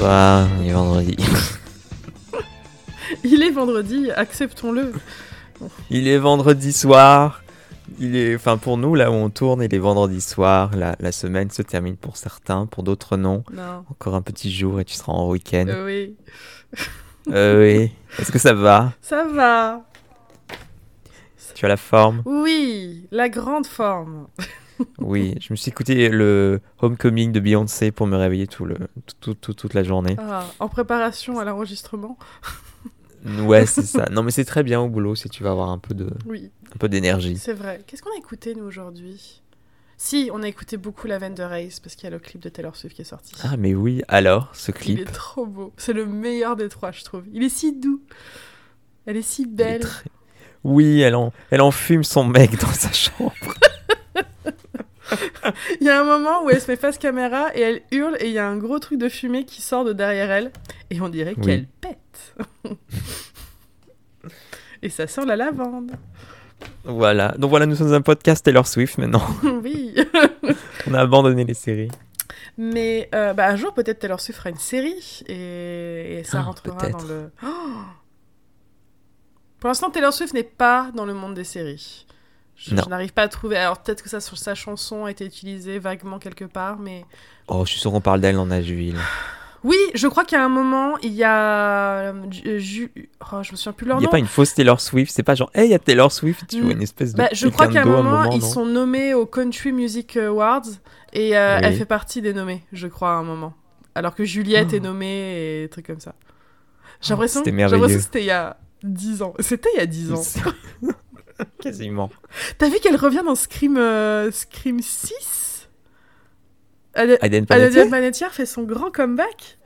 Bonsoir, il est vendredi. Il est vendredi, acceptons-le. Il est vendredi soir. Il est, enfin pour nous là où on tourne, il est vendredi soir. La, la semaine se termine pour certains, pour d'autres non. Non. Encore un petit jour et tu seras en week-end. Euh, oui. Euh, oui. Est-ce que ça va? Ça va. Tu as la forme? Oui, la grande forme. Oui. Je me suis écouté le Homecoming de Beyoncé pour me réveiller tout le, tout- tout- toute la journée. Ah, en préparation à l'enregistrement. Ouais, c'est ça. Non, mais c'est très bien au boulot si tu vas avoir un peu de, Oui, un peu d'énergie. c'est vrai. Qu'est-ce qu'on a écouté nous aujourd'hui? Si, on a écouté beaucoup Lavender Race parce qu'il y a le clip de Taylor Swift qui est sorti. Ah, mais oui. Alors, ce Il clip. est trop beau. C'est le meilleur des trois, je trouve. Il est si doux. Elle est si il est belle. très- Oui, elle en, elle enfume son mec dans sa chambre. Il y a un moment où elle se met face caméra et elle hurle et il y a un gros truc de fumée qui sort de derrière elle et on dirait Oui. qu'elle pète. et ça sent la lavande. Voilà. Donc voilà, nous sommes un podcast Taylor Swift maintenant. oui. On a abandonné les séries. Mais euh, bah, un jour peut-être Taylor Swift fera une série et, et ça Ah, rentrera dans le. Oh Pour l'instant, Taylor Swift n'est pas dans le monde des séries. Je, je n'arrive pas à trouver. Alors peut-être que ça, sur sa chanson a été utilisée vaguement quelque part, mais Oh, je suis sûr qu'on parle d'elle en Nashville. Oui, je crois qu'à un moment, il y a. euh, Ju- oh, je me souviens plus leur Il n'y nom. a pas une fausse Taylor Swift. C'est pas genre, hey, il y a Taylor Swift. Tu Mm. vois une espèce de. Bah, je crois qu'à un moment, ils sont nommés aux Country Music Awards et euh, Oui. elle fait partie des nommés, je crois, à un moment. Alors que Juliette Oh. est nommée et trucs comme ça. J'ai Oh, l'impression c'était j'ai l'impression merveilleux. que c'était il y a 10 ans. C'était il y a 10 ans. Quasiment. T'as vu qu'elle revient dans Scream, euh, Scream 6 Ad- Aiden Panettiere fait son grand comeback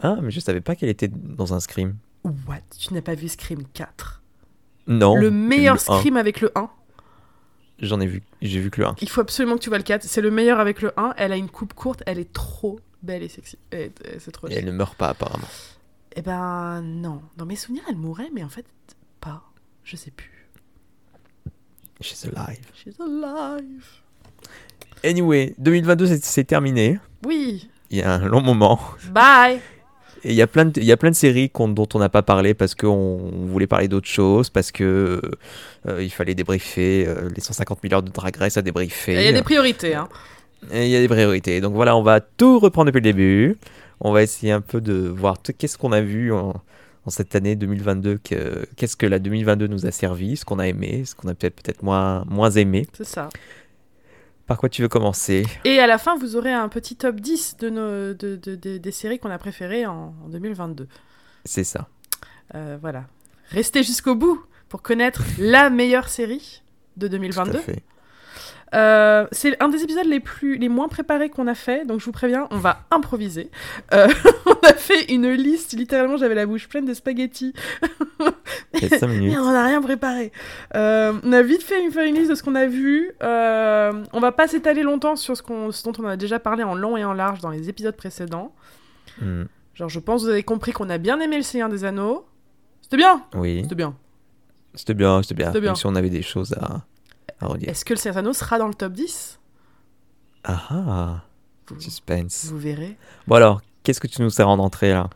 Ah, mais je savais pas qu'elle était dans un scream. What? Tu n'as pas vu Scream 4 Non. Le meilleur un. Scream avec le 1 J'en ai vu. J'ai vu que le 1. Il faut absolument que tu vois le 4. C'est le meilleur avec le 1. Elle a une coupe courte. Elle est trop belle et sexy. C'est trop Et elle ne meurt pas apparemment. Eh ben non. Dans mes souvenirs, elle mourait, mais en fait, pas. Je sais plus. She's alive. She's alive. Anyway, 2022 c'est- c'est terminé. Oui. Il y a un long moment. Bye. Et il y a plein de, il y a plein de séries qu'on- dont on n'a pas parlé parce qu'on voulait parler d'autres choses, parce que euh, il fallait débriefer euh, les 150 000 heures de Drag Race à débriefer. Il y a des priorités. Hein. Et il y a des priorités. Donc voilà, on va tout reprendre depuis le début. On va essayer un peu de voir tout- qu'est-ce qu'on a vu en, en cette année 2022, que- qu'est-ce que la 2022 nous a servi, ce qu'on a aimé, ce qu'on a peut-être peut-être moins, moins aimé. C'est ça. Par quoi tu veux commencer? Et à la fin, vous aurez un petit top 10 de nos, de, de- de- des séries qu'on a préférées en, en 2022. C'est ça. Euh, voilà. Restez jusqu'au bout pour connaître la meilleure série de Tout 2022. à fait. Euh, c'est un des épisodes les plus les moins préparés qu'on a fait, donc je vous préviens, on va improviser. Euh, on a fait une liste, littéralement, j'avais la bouche pleine de spaghettis. Il y a 5 minutes. Et on n'a rien préparé. Euh, on a vite fait une, fait une liste de ce qu'on a vu. On va pas s'étaler longtemps sur ce, qu'on- ce dont on a déjà parlé en long et en large dans les épisodes précédents. Hmm, Genre, je pense que vous avez compris qu'on a bien aimé le Seigneur des Anneaux. C'était bien. Oui, C'était bien. c'était bien, c'était bien. C'était bien. Même si on avait des choses à, à redire. Est-ce que le Anneaux sera dans le top 10 Ah ah, vous, suspense. vous verrez. Bon alors, qu'est-ce que tu nous sers en entrée là?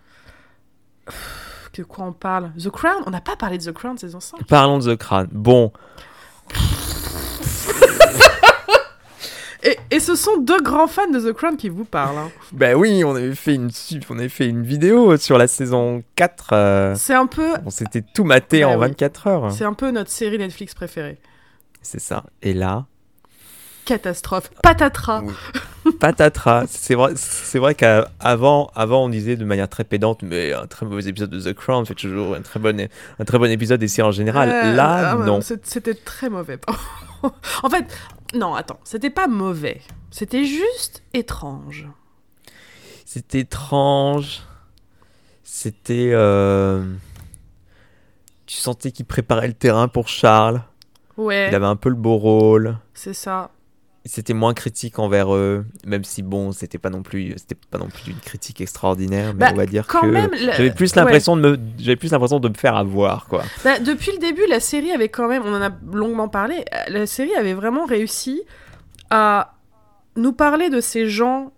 De quoi on parle? The Crown? On n'a pas parlé de The Crown saison 5 Parlons de The Crown. Bon, Et, et ce sont deux grands fans de The Crown qui vous parlent. hein. ben oui, on avait fait une, on avait fait une vidéo sur la saison 4. euh, C'est un peu, on s'était tout maté Bah en oui. 24 heures. c'est un peu notre série Netflix préférée. C'est ça. Et là, Catastrophe. Patatras. Oui. patatras. C'est vrai, c'est vrai qu'avant, avant, on disait de manière très pédante, mais un très mauvais épisode de The Crown fait toujours un très bon, un très bon épisode des séries en général. Euh, là, ah, non. C'était très mauvais. en fait, non, attends, c'était pas mauvais. C'était juste étrange. C'était étrange. C'était. euh, Tu sentais qu'il préparait le terrain pour Charles. Ouais, Il avait un peu le beau rôle. c'est ça. C'était moins critique envers eux, même si bon, c'était pas non plus, c'était pas non plus une critique extraordinaire, mais Bah, on va dire que j'avais plus ouais. l'impression de me, j'avais plus l'impression de me faire avoir quoi. Bah, depuis le début, la série avait quand même, on en a longuement parlé, euh, la série avait vraiment réussi à nous parler de ces gens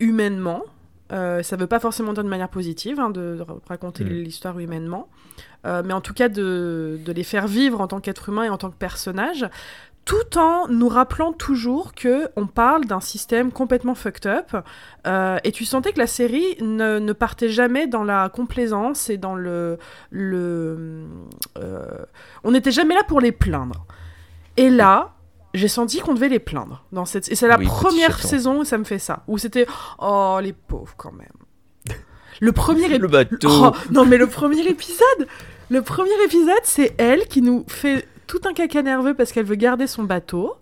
humainement, Euh, ça veut pas forcément dire de manière positive, hein, de, de raconter Mm. l'histoire humainement, Euh, mais en tout cas de, de les faire vivre en tant qu'être humain et en tant que personnage, tout en nous rappelant toujours que on parle d'un système complètement fucked up. Euh, et tu sentais que la série ne, ne partait jamais dans la complaisance et dans le... le euh, on n'était jamais là pour les plaindre. Et là, j'ai senti qu'on devait les plaindre. Dans cette... Et c'est la Oui, première saison où ça me fait ça. Où c'était... Oh, les pauvres quand même. Le premier Le épisode... bateau. Oh, non, mais le premier épisode, le premier épisode, c'est elle qui nous fait tout un caca nerveux parce qu'elle veut garder son bateau.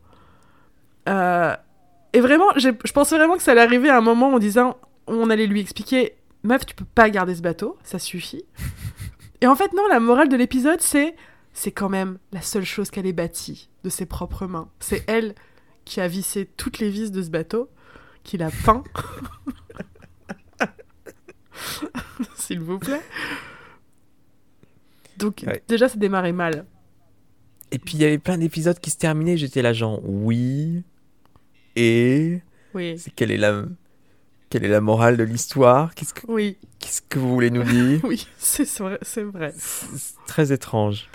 Euh, et vraiment, je pensais vraiment que ça allait arriver à un moment en disant, on allait lui expliquer, meuf, tu peux pas garder ce bateau, ça suffit. et en fait, non, la morale de l'épisode, c'est, c'est quand même la seule chose qu'elle ait bâtie de ses propres mains. C'est elle qui a vissé toutes les vis de ce bateau, qui l'a peint. S'il vous plaît. Donc Ouais. déjà, ça démarrait mal. Et puis il y avait plein d'épisodes qui se terminaient. J'étais là, genre, oui. Et. Oui, C'est quelle est la. Quelle est la morale de l'histoire? Qu'est-ce que, oui, qu'est-ce que vous voulez nous dire? Oui, c'est vrai. C'est vrai. C'est très étrange.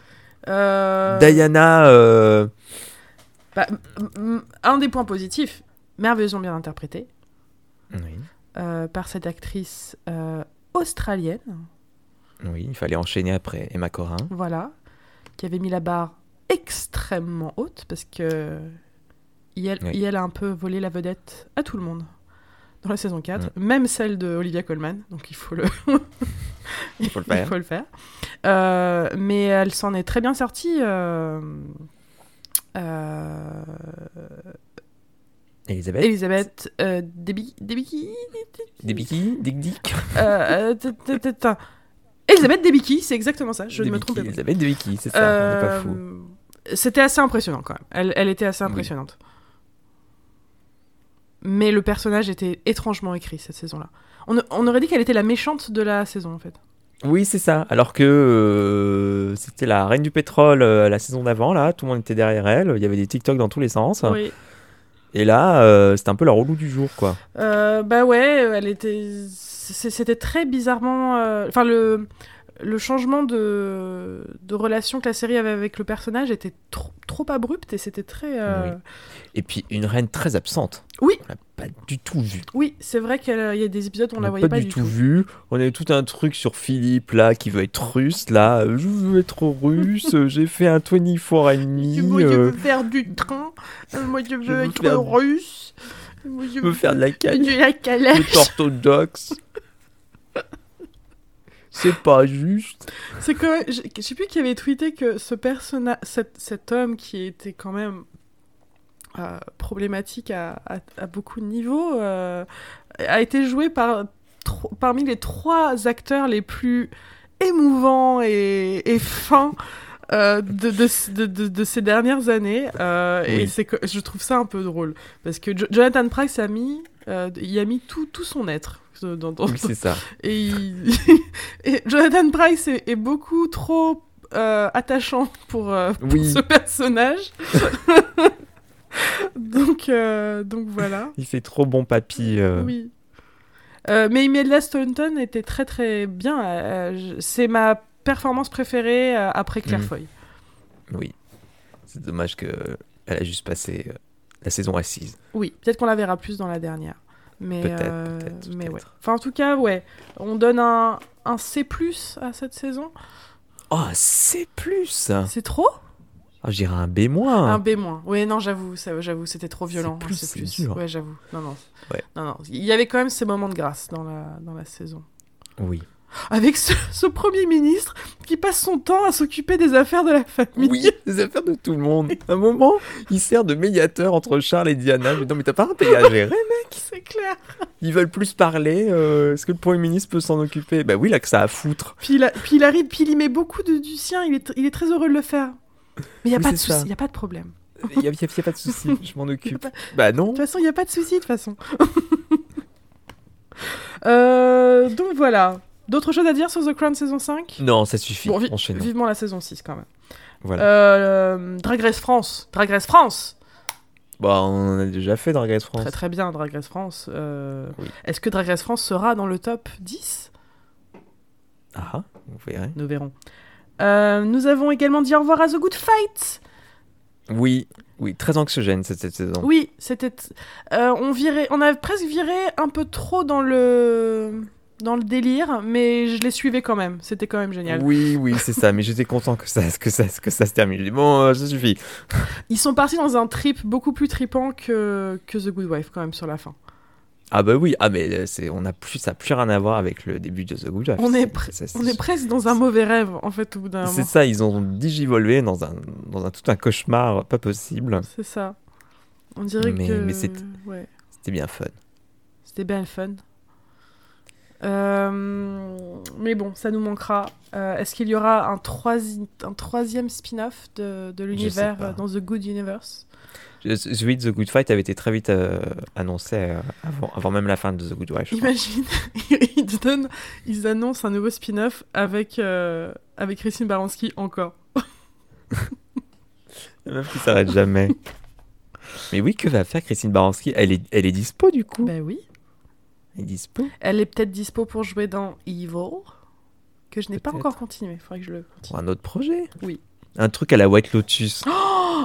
Euh, Diana, euh, bah, un des points positifs, merveilleusement bien interprété par cette actrice euh, australienne, oui, il fallait enchaîner après Emma Corrin. voilà, qui avait mis la barre extrêmement haute parce que Yel, Oui. Yel a un peu volé la vedette à tout le monde dans la saison 4, Mm. même celle de Olivia Colman, donc il faut le, Il faut le faire. Il faut le faire. Euh, mais elle s'en est très bien sortie. euh, euh, Elisabeth, Elisabeth euh, Debicki. Dick Dick. euh, euh, Elisabeth Debicki, c'est exactement ça, je ne me trompais pas. Elisabeth Debicki, c'est ça, on n'est pas fou. Euh, C'était assez impressionnant quand même. Elle, elle était assez Oui. impressionnante. Mais le personnage était étrangement écrit cette saison-là. On, on aurait dit qu'elle était la méchante de la saison en fait. Oui, c'est ça. Alors que euh, c'était la reine du pétrole euh, la saison d'avant, là, tout le monde était derrière elle. Il y avait des TikTok dans tous les sens. Oui. Et là, euh, c'était un peu la relou du jour, quoi. Euh, bah ouais, elle était. C'était très bizarrement. euh, Enfin, le, le changement de, de relation que la série avait avec le personnage était trop, trop abrupt et c'était très. euh, Oui. Et puis une reine très absente. Oui. On l'a pas du tout vue. Oui, c'est vrai qu'il y a des épisodes où on, On la voyait pas, pas, du tout vue. On avait tout un truc sur Philippe là qui veut être russe là. Je veux être russe. J'ai fait un 24 and me. Moi, je euh, veux faire du train. Moi, je veux, veux être faire- russe. Moi, je Je veux faire de la calèche. de la calèche. être orthodoxe. C'est pas juste. C'est même- Je sais plus qui avait tweeté que ce personnage, cet, cet homme qui était quand même euh, problématique à, à- à beaucoup de niveaux, euh, a été joué par parmi les trois acteurs les plus émouvants et, et fins. euh, de, de, de, de- ces dernières années et c'est que je trouve ça un peu drôle parce que Jo- Jonathan Price a mis il a mis tout, tout son être euh, dans, c'est ça. et, il- et Jonathan Price est, est beaucoup trop euh, attachant pour, euh, pour Oui. ce personnage. donc, euh, donc voilà. Il fait trop bon papy. Oui. Mais Imelda Staunton était très très bien. C'est ma performance préférée après Claire Mhm. Foy. Oui. C'est dommage que elle a juste passé la saison assise. Oui, peut-être qu'on la verra plus dans la dernière. Mais, Peut-être, euh, peut-être, mais ouais. peut-être. Enfin, en tout cas, ouais. On donne un, un C à cette saison. Oh, plus. C'est trop? Ah, je dirais un B moins. Un B moins. Ouais, non, j'avoue, ça- j'avoue, c'était trop violent. C'est plus, c'est c'est plus. dur. Ouais, j'avoue. Non, non. Ouais. Non, non. Il y avait quand même ces moments de grâce dans la, dans la saison. Oui. Avec ce, ce premier ministre qui passe son temps à s'occuper des affaires de la famille. Oui, les affaires de tout le monde. À un moment, il sert de médiateur entre Charles et Diana. Mais non, mais t'as pas un pays à gérer. C'est clair. Ils veulent plus parler. euh, Est-ce que le Premier ministre peut s'en occuper? Bah oui, là que ça à foutre. Puis il, a- puis il arrive, puis il y met beaucoup de, du sien. Il est, il est très heureux de le faire. Mais il n'y a Oui, pas de souci, il n'y a pas de problème. Il n'y a, a- a pas de souci, je m'en a occupe. pas- Bah non. De toute façon, il n'y a pas de souci, de toute façon. Euh, donc voilà. D'autres choses à dire sur The Crown saison 5 Non, ça suffit. Bon, vi- Enchaînons. vivement la saison 6 quand même. Voilà. Euh, Drag Race France. Drag Race France Bah, on en a déjà fait Drag Race France. Très très bien, Drag Race France. Euh, Oui. Est-ce que Drag Race France sera dans le top 10 Ah, vous verrez. Nous verrons. Euh, nous avons également dit au revoir à The Good Fight. Oui, oui, très anxiogène cette, cette saison. Oui, c'était. on virait, on a presque viré un peu trop dans le dans le délire, mais je les suivais quand même. C'était quand même génial. Oui, oui, c'est ça. Mais j'étais content que ça, que ça, que ça se termine. Bon, euh, ça suffit. Ils sont partis dans un trip beaucoup plus tripant que que The Good Wife quand même sur la fin. Ah bah oui, ah mais euh, c'est, on a plus, ça n'a plus rien à voir avec le début de The Good Wife. On est C'est- ça, c'est- On est presque dans un mauvais rêve en fait au bout d'un C'est moment. ça, ils ont digivolvé dans un, dans un tout un cauchemar pas possible. C'est ça. On dirait Mais- que. mais c'est- Ouais. C'était bien fun. C'était bien fun. Euh, mais bon, ça nous manquera. Euh, Est-ce qu'il y aura un, troisi- un troisième spin-off de, de l'univers euh, dans The Good Universe? Je- Celui de The Good Fight avait été très vite euh, annoncé euh, avant, avant même la fin de The Good Wife. Imagine, ils, donnent- ils annoncent un nouveau spin-off avec, euh, avec Christine Baranski encore. La meuf qui s'arrête jamais. Mais oui, que va faire Christine Baranski? Elle est, elle est dispo du coup? Ben oui. Elle est dispo. Elle est peut-être dispo pour jouer dans Evil, que je n'ai pas encore continué. Faudrait que je le Pour continue. un autre projet? Oui. Un truc à la White Lotus.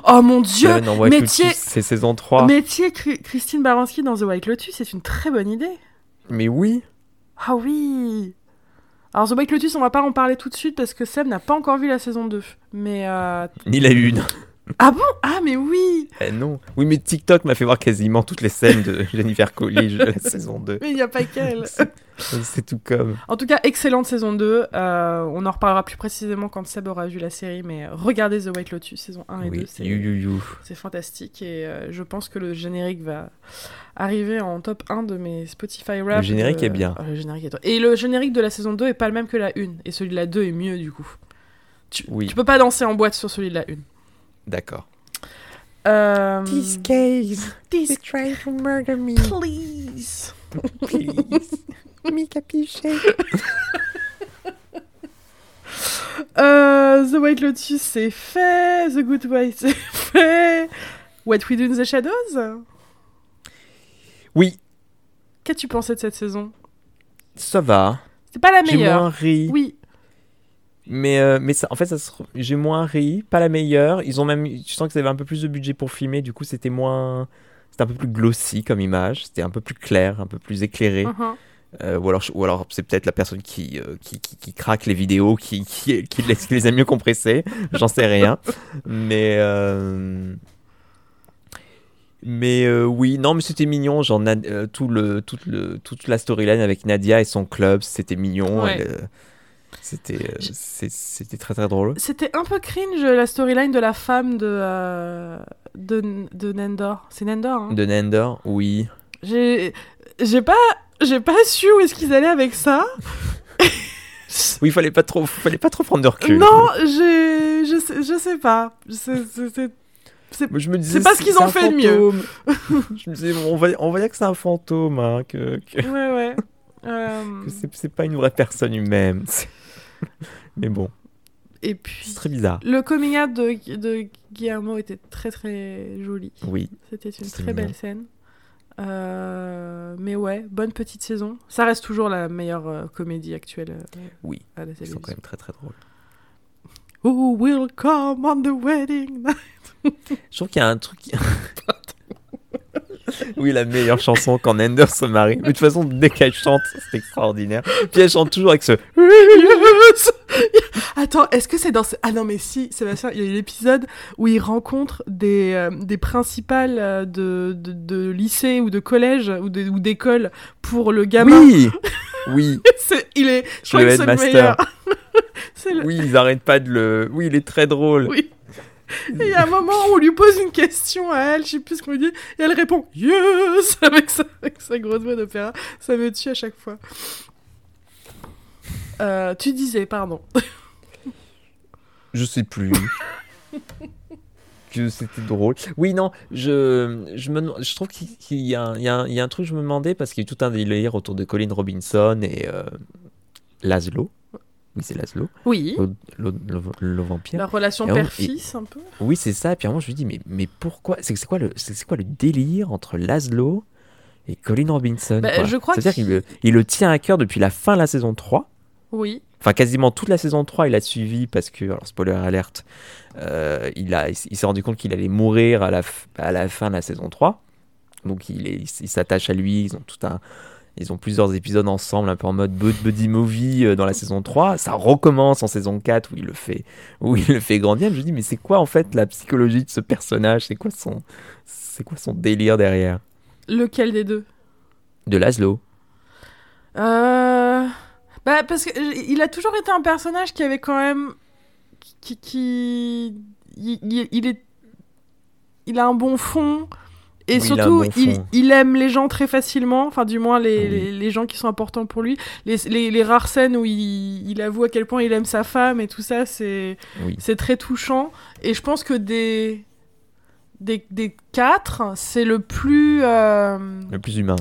Oh mon dieu Seven en White métier- Lotus, c'est saison 3. Métier Christine Baranski dans The White Lotus, c'est une très bonne idée. Mais oui. Ah oui Alors The White Lotus, on va pas en parler tout de suite parce que Seb n'a pas encore vu la saison 2. Mais... euh, Ni la une. Ah bon? Ah mais oui Eh non. Oui, mais TikTok m'a fait voir quasiment toutes les scènes de Jennifer Coolidge de la saison 2. Mais il n'y a pas qu'elle C'est tout comme. En tout cas, excellente saison 2. Euh, on en reparlera plus précisément quand Seb aura vu la série, mais regardez The White Lotus, saison 1 et 2, Oui, c'est you, you, you. c'est fantastique. Et euh, je pense que le générique va arriver en top 1 de mes Spotify rap. Le générique de- est bien. Ah, le générique est. Et le générique de la saison 2 est pas le même que la 1. Et celui de la 2 est mieux du coup. Tu, Oui. tu peux pas danser en boîte sur celui de la 1. D'accord. Euh... case This trying to murder me. please. Please. Me capiche. Euh, The White Lotus, c'est fait. The Good Wife, c'est fait. What We Do in the Shadows? Oui, Qu'as-tu pensé de cette saison? Ça va. C'est pas la J'ai meilleure. moins ri. Oui. Mais, euh, mais ça, en fait, ça se... j'ai moins ri. Pas la meilleure. Ils ont même. Je sens qu'ils avaient un peu plus de budget pour filmer. Du coup, c'était moins. C'était un peu plus glossy comme image. C'était un peu plus clair, un peu plus éclairé. Mhm. Euh, ou alors, ou alors c'est peut-être la personne qui, euh, qui, qui, qui craque les vidéos, qui, qui, qui, les, les a mieux compressées. J'en sais rien. Mais. Mais euh, oui, non, mais c'était mignon. Genre, euh, tout le, toute, le, toute la storyline avec Nadia et son club, c'était mignon. Ouais. Elle, euh, c'était, euh, c'était très très drôle. C'était un peu cringe la storyline de la femme de, euh, de, de Nendor. C'est Nendor, hein De Nender, oui. J'ai j'ai pas, j'ai pas su où est-ce qu'ils allaient avec ça. Oui, fallait pas trop, fallait pas trop prendre de recul. non, j'ai, je sais, je sais pas. C'est- c'est- c'est- Moi, je me disais, C'est pas ce qu'ils ont fait de mieux. je me disais, on va, on dire que c'est un fantôme, hein, que, que, Ouais, ouais. Euh, c'est pas une vraie personne humaine. Mais bon, Et c'est très bizarre. le coming out de, de Guillermo était très très joli. Oui, C'était une très mignon. belle scène. Euh, mais ouais, bonne petite saison. Ça reste toujours la meilleure euh, comédie actuelle euh, oui, à la ils sont quand même très très drôles. Who will come on the wedding night? Je trouve qu'il y a un truc. oui, la meilleure chanson quand Ender se marie. Mais de toute façon, dès qu'elle chante, c'est extraordinaire. Puis elle chante toujours avec ce. Attends, est-ce que c'est dans ce... Ah non, mais si, Sébastien, il y a eu l'épisode où il rencontre des, euh, des principales euh, de, de, de lycée ou de collège ou d'école pour le gamin. Oui, oui, il est... Je Le crois que c'est le meilleur. le... oui, ils arrêtent pas de le. Oui, il est très drôle. Oui. Et il y a un moment où on lui pose une question à elle, je sais plus ce qu'on lui dit, et elle répond Yes avec sa, avec grosse voix d'opéra. Ça me tue à chaque fois. Euh, tu disais, pardon. Je sais plus. que c'était drôle. Oui, non, je, je, me, je trouve qu'il y, y a un truc que je me demandais parce qu'il y a eu tout un délire autour de Colin Robinson et euh, Laszlo. C'est Laszlo. Oui. Le, le- le- le vampire. La relation père-fils, un peu. Oui, c'est ça. Et puis à un moment, je me dis, mais, mais pourquoi C'est c'est quoi, le- c'est quoi le délire entre Laszlo et Colin Robinson Bah, je crois C'est-à-dire qu'il- il le tient à cœur depuis la fin de la saison 3. Oui. Enfin, quasiment toute la saison 3, il a suivi parce que, alors spoiler alerte, euh, il, a, il, s'est rendu compte qu'il allait mourir à la, à la fin de la saison 3. Donc il s'attache à lui, ils ont tout un... Ils ont plusieurs épisodes ensemble, un peu en mode bud- buddy movie euh, dans la saison 3. Ça recommence en saison 4 où il le fait, où il le fait grandir. Je me dis, mais c'est quoi en fait la psychologie de ce personnage? C'est quoi son, quoi son délire derrière? Lequel des deux? De Laszlo. Euh... Bah, parce qu'il a toujours été un personnage qui avait quand même. qui. qui... Il, il- il est. Il a un bon fond. Et Oui, surtout, il, aime les gens très facilement, enfin du moins les, Oui. les, les gens qui sont importants pour lui. Les, les, les rares scènes où il, il avoue à quel point il aime sa femme et tout ça, c'est Oui. c'est très touchant. Et je pense que des, des, des quatre, c'est le plus... euh, Le plus humain.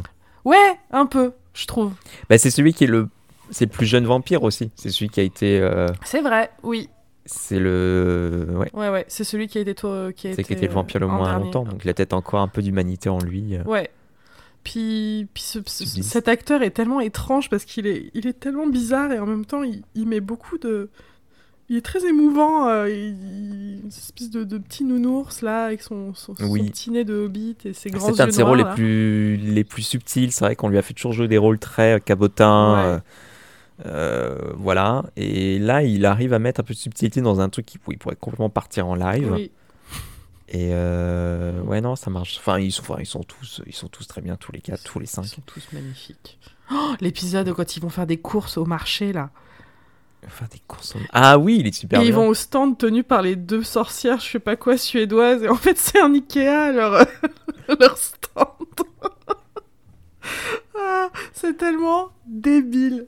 Ouais, un peu, je trouve. Bah, c'est celui qui est le, c'est le plus jeune vampire aussi. C'est celui qui a été, euh, C'est vrai, oui. C'est le, ouais. Ouais, ouais, c'est celui qui a été... to- Qui a C'est qui été, était le vampire le en moins dernier. longtemps, donc il a peut-être encore un peu d'humanité en lui. euh. Ouais. Puis, puis ce- ce- Subtil. cet acteur est tellement étrange parce qu'il est, il est tellement bizarre et en même temps il, il met beaucoup de... Il est très émouvant, euh, il, une espèce de, de petit nounours là avec son, son, son Oui. petit nez de hobbit et ses grands yeux C'est un de ses rôles les plus, les plus subtils. C'est vrai qu'on lui a fait toujours jouer des rôles très euh, cabotins. Ouais. euh, euh, voilà. Et là, il arrive à mettre un peu de subtilité dans un truc qui il pourrait complètement partir en live. Oui. Et euh, ouais, non, ça marche. Enfin, ils sont, enfin, ils sont tous, ils sont tous très bien, tous les quatre, tous les Ils cinq. sont tous magnifiques. Oh, L'épisode quand ils vont faire des courses au marché là. Enfin, des courses Ah oui, il est super et ils bien. vont au stand tenu par les deux sorcières, je sais pas quoi, suédoises. Et en fait, c'est un Ikea, leur, leur stand. Ah, c'est tellement débile.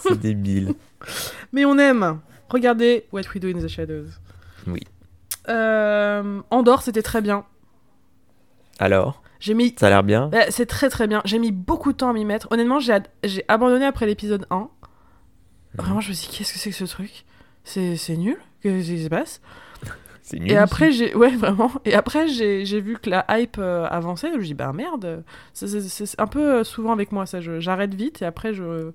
C'est débile. Mais on aime. Regardez What We Do in the Shadows. Oui. Euh, Andorre, c'était très bien. Alors, J'ai mis. ça a l'air bien? Bah, c'est très très bien. J'ai mis beaucoup de temps à m'y mettre. Honnêtement, j'ai ad- j'ai abandonné après l'épisode 1. Vraiment, je me suis dit, qu'est-ce que c'est que ce truc? C'est c'est nul? Qu'est-ce qui se passe? C'est. Et après, j'ai. Ouais, vraiment. Et après, j'ai j'ai vu que la hype euh, avançait. Je me suis dit, bah merde. C'est- C'est c'est un peu euh, souvent avec moi, ça. je- J'arrête vite et après, je.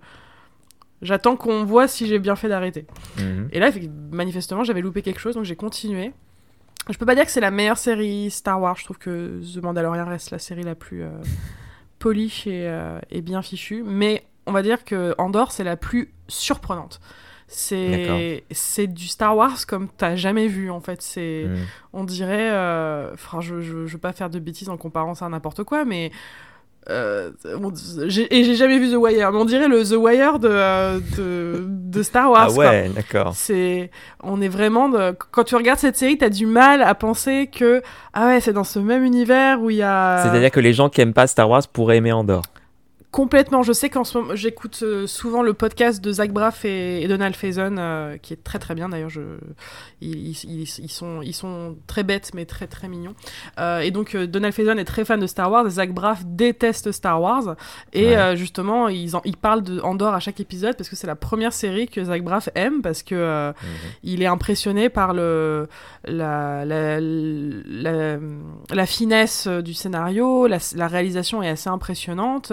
J'attends qu'on voit si j'ai bien fait d'arrêter. Mhm. Et là, manifestement, j'avais loupé quelque chose, donc j'ai continué. Je peux pas dire que c'est la meilleure série Star Wars. Je trouve que The Mandalorian reste la série la plus euh, polish et, euh, et bien fichue. Mais on va dire que Andorre, c'est la plus surprenante. C'est c'est du Star Wars comme t'as jamais vu en fait. C'est Mhm. on dirait, euh, enfin, je, je, je veux pas faire de bêtises en comparant ça à n'importe quoi, mais euh, on- et j'ai jamais vu The Wire, mais on dirait le The Wire de, euh, de, de Star Wars. Ah ouais, d'accord. C'est, on est vraiment de... quand tu regardes cette série, t'as du mal à penser que ah ouais, c'est dans ce même univers où il y a C'est-à-dire que les gens qui aiment pas Star Wars pourraient aimer Andorre. Complètement. Je sais qu'en ce moment, j'écoute euh, souvent le podcast de Zach Braff et, et Donald Faison, euh, qui est très très bien d'ailleurs. Je, ils, ils, ils sont ils sont très bêtes mais très très mignons. Euh, et donc euh, Donald Faison est très fan de Star Wars. Et Zach Braff déteste Star Wars. Et Ouais. justement, ils en, ils parlent de Andorre à chaque épisode parce que c'est la première série que Zach Braff aime parce que Mhm. il est impressionné par le, la, la, la, la finesse du scénario, la, la réalisation est assez impressionnante.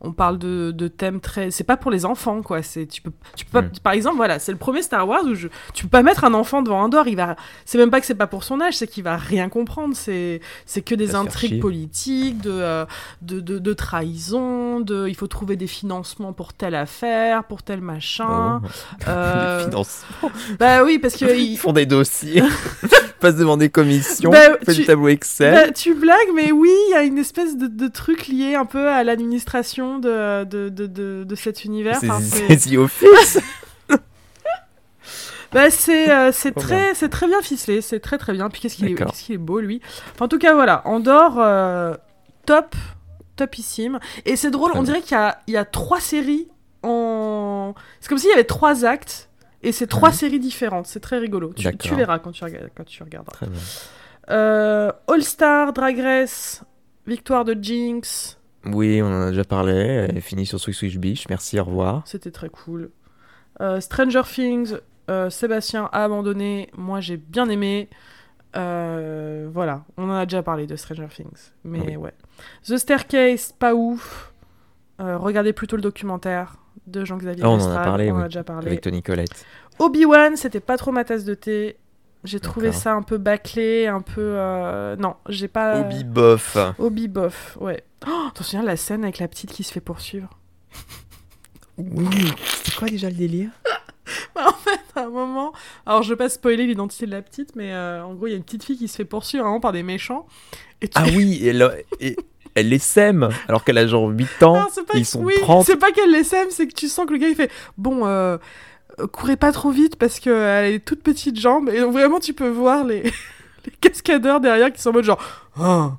On parle de, de thèmes très. C'est pas pour les enfants, quoi. C'est tu peux, tu peux pas- Mm. Par exemple, voilà, c'est le premier Star Wars où je, tu peux pas mettre un enfant devant Andorre. Il va. C'est même pas que c'est pas pour son âge, c'est qu'il va rien comprendre. C'est c'est que des intrigues politiques, de, euh, de, de, de trahison, de. Il faut trouver des financements pour telle affaire, pour tel machin. Oh. Euh, Les financements. bah oui, parce que. Ils il- font des dossiers, passent devant des commissions, Bah, fait tu- le tableau Excel. Bah, tu blagues, mais oui, il y a une espèce de, de truc lié un peu à l'administration de, de, de, de, de cet univers. c'est Enfin, The Office. bah, c'est, euh, très, c'est très bien ficelé, c'est très très bien. Puis qu'est-ce qu'il est, D'accord. qu'est-ce qu'il est beau, lui. Enfin, en tout cas, voilà, Andorre, euh, top, topissime. Et c'est drôle, Très on bien. dirait qu'il y a, il y a trois séries en. C'est comme s'il y avait trois actes. Et c'est trois Mhm. séries différentes, c'est très rigolo. Tu, verras quand tu, quand tu regarderas. Très bien. Euh, All Star, Drag Race, victoire de Jinx, Oui, on en a déjà parlé. Elle finit sur Switch Switch Beach. Merci, au revoir. C'était très cool. Euh, Stranger Things, euh, Sébastien a abandonné. Moi, j'ai bien aimé. Voilà, on en a déjà parlé de Stranger Things. Mais Oui. ouais. The Staircase, pas ouf. Regardez plutôt le documentaire de Jean-Xavier Ah, on en a parlé, on oui, a déjà parlé. Avec Tony Collette. Obi-Wan, c'était pas trop ma tasse de thé. J'ai trouvé ça un peu bâclé, un peu. euh, Non, j'ai pas. Obi Boff. Obi bof, ouais. Oh, t'en souviens la scène avec la petite qui se fait poursuivre? Oui. C'était quoi déjà le délire? En fait, à un moment. Alors, je vais pas spoiler l'identité de la petite, mais euh, en gros, il y a une petite fille qui se fait poursuivre vraiment par des méchants. Et tu- Ah oui, et elle, et elle les sème alors qu'elle a genre 8 ans. Non, pas Ils sont oui, 30. C'est pas qu'elle les sème, c'est que tu sens que le gars il fait bon, euh, euh, courez pas trop vite parce qu'elle a des toutes petites jambes et donc vraiment tu peux voir les, les cascadeurs derrière qui sont en mode genre oh,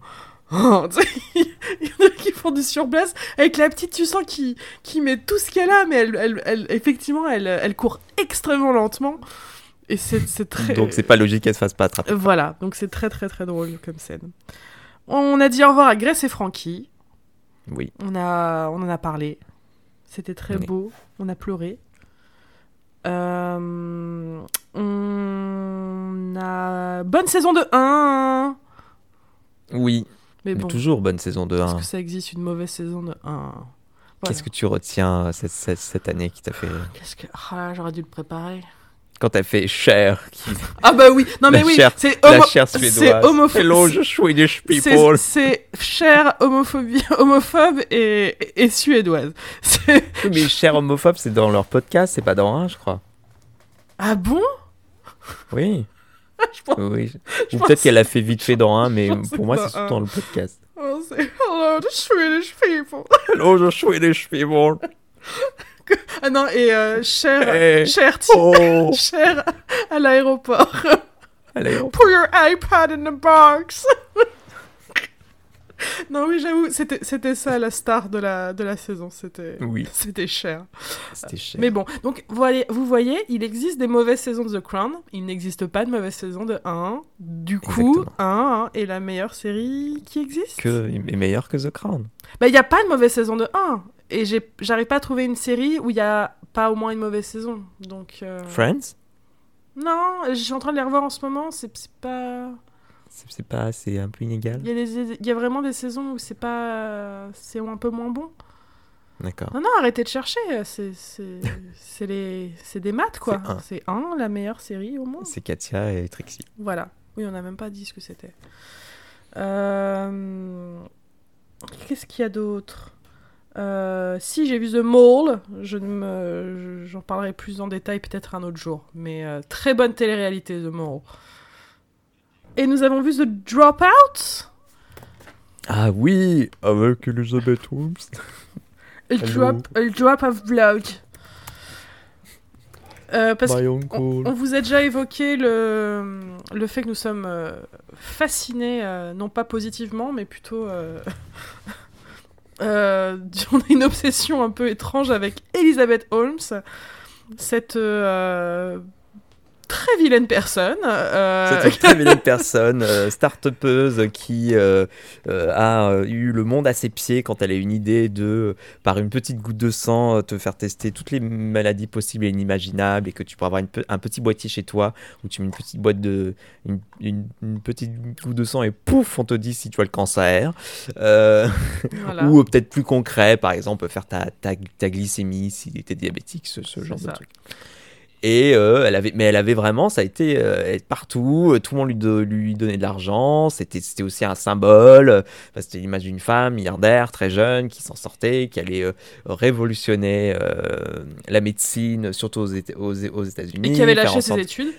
oh, il y en a qui font du surplace avec la petite tu sens qui qui met tout ce qu'elle a mais elle, elle, elle- effectivement elle, elle court extrêmement lentement et c'est c'est très Donc c'est pas logique qu'elle se fasse pas attraper. voilà donc c'est très très très drôle comme scène. On a dit au revoir à Grace et Frankie. Oui. On, a, on en a parlé. C'était très Oui. beau. On a pleuré. Euh, on a. Bonne saison de 1 Oui. Mais Mais bon, toujours bonne saison de est-ce 1. que ça existe une mauvaise saison de 1 Qu'est-ce que tu retiens euh, cette, cette, cette année qui t'a fait. Qu'est-ce que. Là, j'aurais dû le préparer. Quand t'as fait Cher, qui... Ah bah oui Non mais oui chair- C'est homo- chair c'est cher homophobie, homophobe et, et, et suédoise. Oui, mais Cher homophobe, c'est dans leur podcast, c'est pas dans un, je crois. Ah bon? Oui. Je pense- oui. je Ou peut-être qu'elle a fait vite fait dans un, mais pour moi, c'est surtout dans le podcast. Oh, c'est Hello, the Swedish people. Hello, je Swedish people. Ah non, et euh, cher, Hey. cher, ti- Oh. cher à l'aéroport. Put your iPad in the box. non, oui, j'avoue, c'était, c'était ça la star de la, de la saison. C'était, Oui, c'était cher. c'était cher. Mais bon, donc vous voyez, vous voyez, il existe des mauvaises saisons de The Crown. Il n'existe pas de mauvaise saison de 1. Du coup, Exactement. 1 est la meilleure série qui existe. Que est meilleur que The Crown. Bah, il n'y a pas de mauvaise saison de 1. Et j'arrive pas à trouver une série où il n'y a pas au moins une mauvaise saison. Donc. euh, Friends? Non, je suis en train de les revoir en ce moment. C'est, pas. C'est pas, c'est un peu inégal? Il y, y a vraiment des saisons où c'est pas. C'est un peu moins bon. D'accord. Non, non, arrêtez de chercher. C'est, les, des maths, quoi. C'est un. C'est un, la meilleure série au monde. C'est Katia et Trixie. Voilà. Oui, on n'a même pas dit ce que c'était. Euh, Qu'est-ce qu'il y a d'autre? Euh, Si, j'ai vu The Mole. Je ne J'en parlerai plus en détail peut-être un autre jour. Mais euh, très bonne télé-réalité, The Mole. Et nous avons vu The Dropout. Ah oui, avec Elizabeth Holmes. A Hello. drop, of blood. Euh, parce On, on vous a déjà évoqué le, le fait que nous sommes fascinés, non pas positivement, mais plutôt. euh, on a une obsession un peu étrange avec Elizabeth Holmes, cette euh, très vilaine personne. euh, C'est une très vilaine personne, euh, start-upeuse qui euh, euh, a euh, eu le monde à ses pieds quand elle a une idée de, par une petite goutte de sang, te faire tester toutes les maladies possibles et inimaginables et que tu pourras avoir une pe- un petit boîtier chez toi où tu mets une petite boîte de. une, une- une petite goutte de sang et pouf, on te dit si tu as le cancer. Voilà. Ou peut-être plus concret, par exemple, faire ta, ta, ta glycémie s'il était diabétique, ce, genre ça. de truc. Et euh, elle avait, mais elle avait vraiment, ça a été euh, partout, euh, tout le monde lui, do- lui donnait de l'argent, c'était c'était aussi un symbole, euh, enfin, c'était l'image d'une femme milliardaire, très jeune, qui s'en sortait, qui allait euh, révolutionner la médecine, surtout aux, Éta- aux, aux États-Unis. Et qui avait lâché ses études.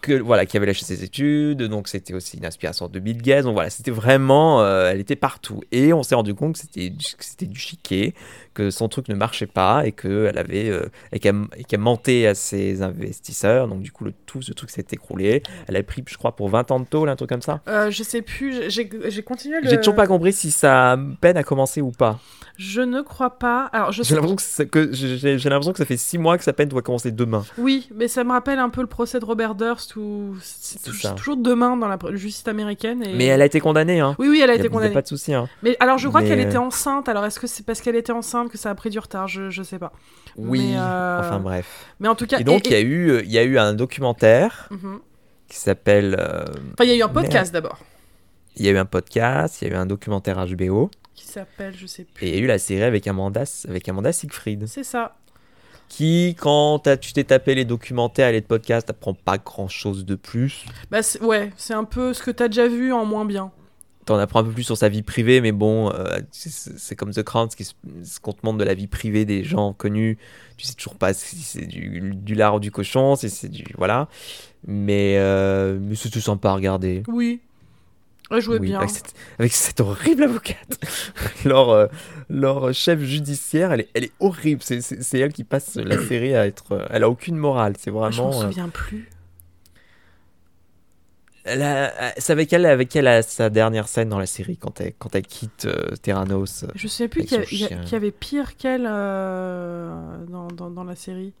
que voilà qui avait lâché ses études donc c'était aussi une inspiration de Bill Gates donc voilà c'était vraiment euh, elle était partout et on s'est rendu compte que c'était du, que c'était du chiquet que son truc ne marchait pas et que elle avait euh, et qu'elle qu'elle mentait à ses investisseurs donc du coup le tout ce truc s'est écroulé elle a pris je crois pour 20 ans de tôle un truc comme ça Euh, je sais plus, j'ai continué le. j'ai toujours pas compris si sa peine a commencé ou pas Je ne crois pas. Alors, j'ai sais l'impression que, ça- que j'ai j'ai l'impression que ça fait 6 mois que sa peine doit commencer demain Oui, mais ça me rappelle un peu le procès de Robert Durst où c'est toujours demain dans la justice américaine. Et... mais elle a, a été condamnée hein Oui, oui, elle a Il y été a condamnée. pas de souci hein Mais alors, je crois Mais, qu'elle euh, était enceinte. Alors, est-ce que c'est parce qu'elle était enceinte simple, que ça a pris du retard, je, je sais pas. Oui, Mais, euh, enfin bref. Mais en tout cas. Et donc, il y, a eu, euh, y a eu un documentaire Mhm. qui s'appelle. euh, Enfin, il y a eu un podcast d'abord, il y a eu un podcast, il y a eu un documentaire HBO, qui s'appelle, je sais plus. et il y a eu la série avec Amanda, avec Amanda Siegfried. C'est ça. Qui, quand tu t'es tapé les documentaires et les podcasts, t'apprends pas grand chose de plus. Bah, ouais, c'est un peu ce que t'as déjà vu en moins bien. T'en apprends un peu plus sur sa vie privée, mais bon, euh, c'est c'est comme The Crown, ce qu'on te montre de la vie privée des gens connus. Tu sais toujours pas si c'est du, du lard ou du cochon, si c'est du. Voilà. Mais, euh, mais c'était sympa à regarder. Oui. Elle jouait Oui, bien. Avec cette, avec cette horrible avocate. leur, euh, leur chef judiciaire, elle est, elle est horrible. C'est- C'est c'est elle qui passe la série à être. euh, Elle a aucune morale. C'est Je m'en vraiment. euh, souviens plus. Elle a- c'est avec elle, avec elle a sa dernière scène dans la série quand elle, quand elle quitte euh, Terranos. Je sais plus qu'il y, avait pire qu'elle euh, dans, dans, dans la série.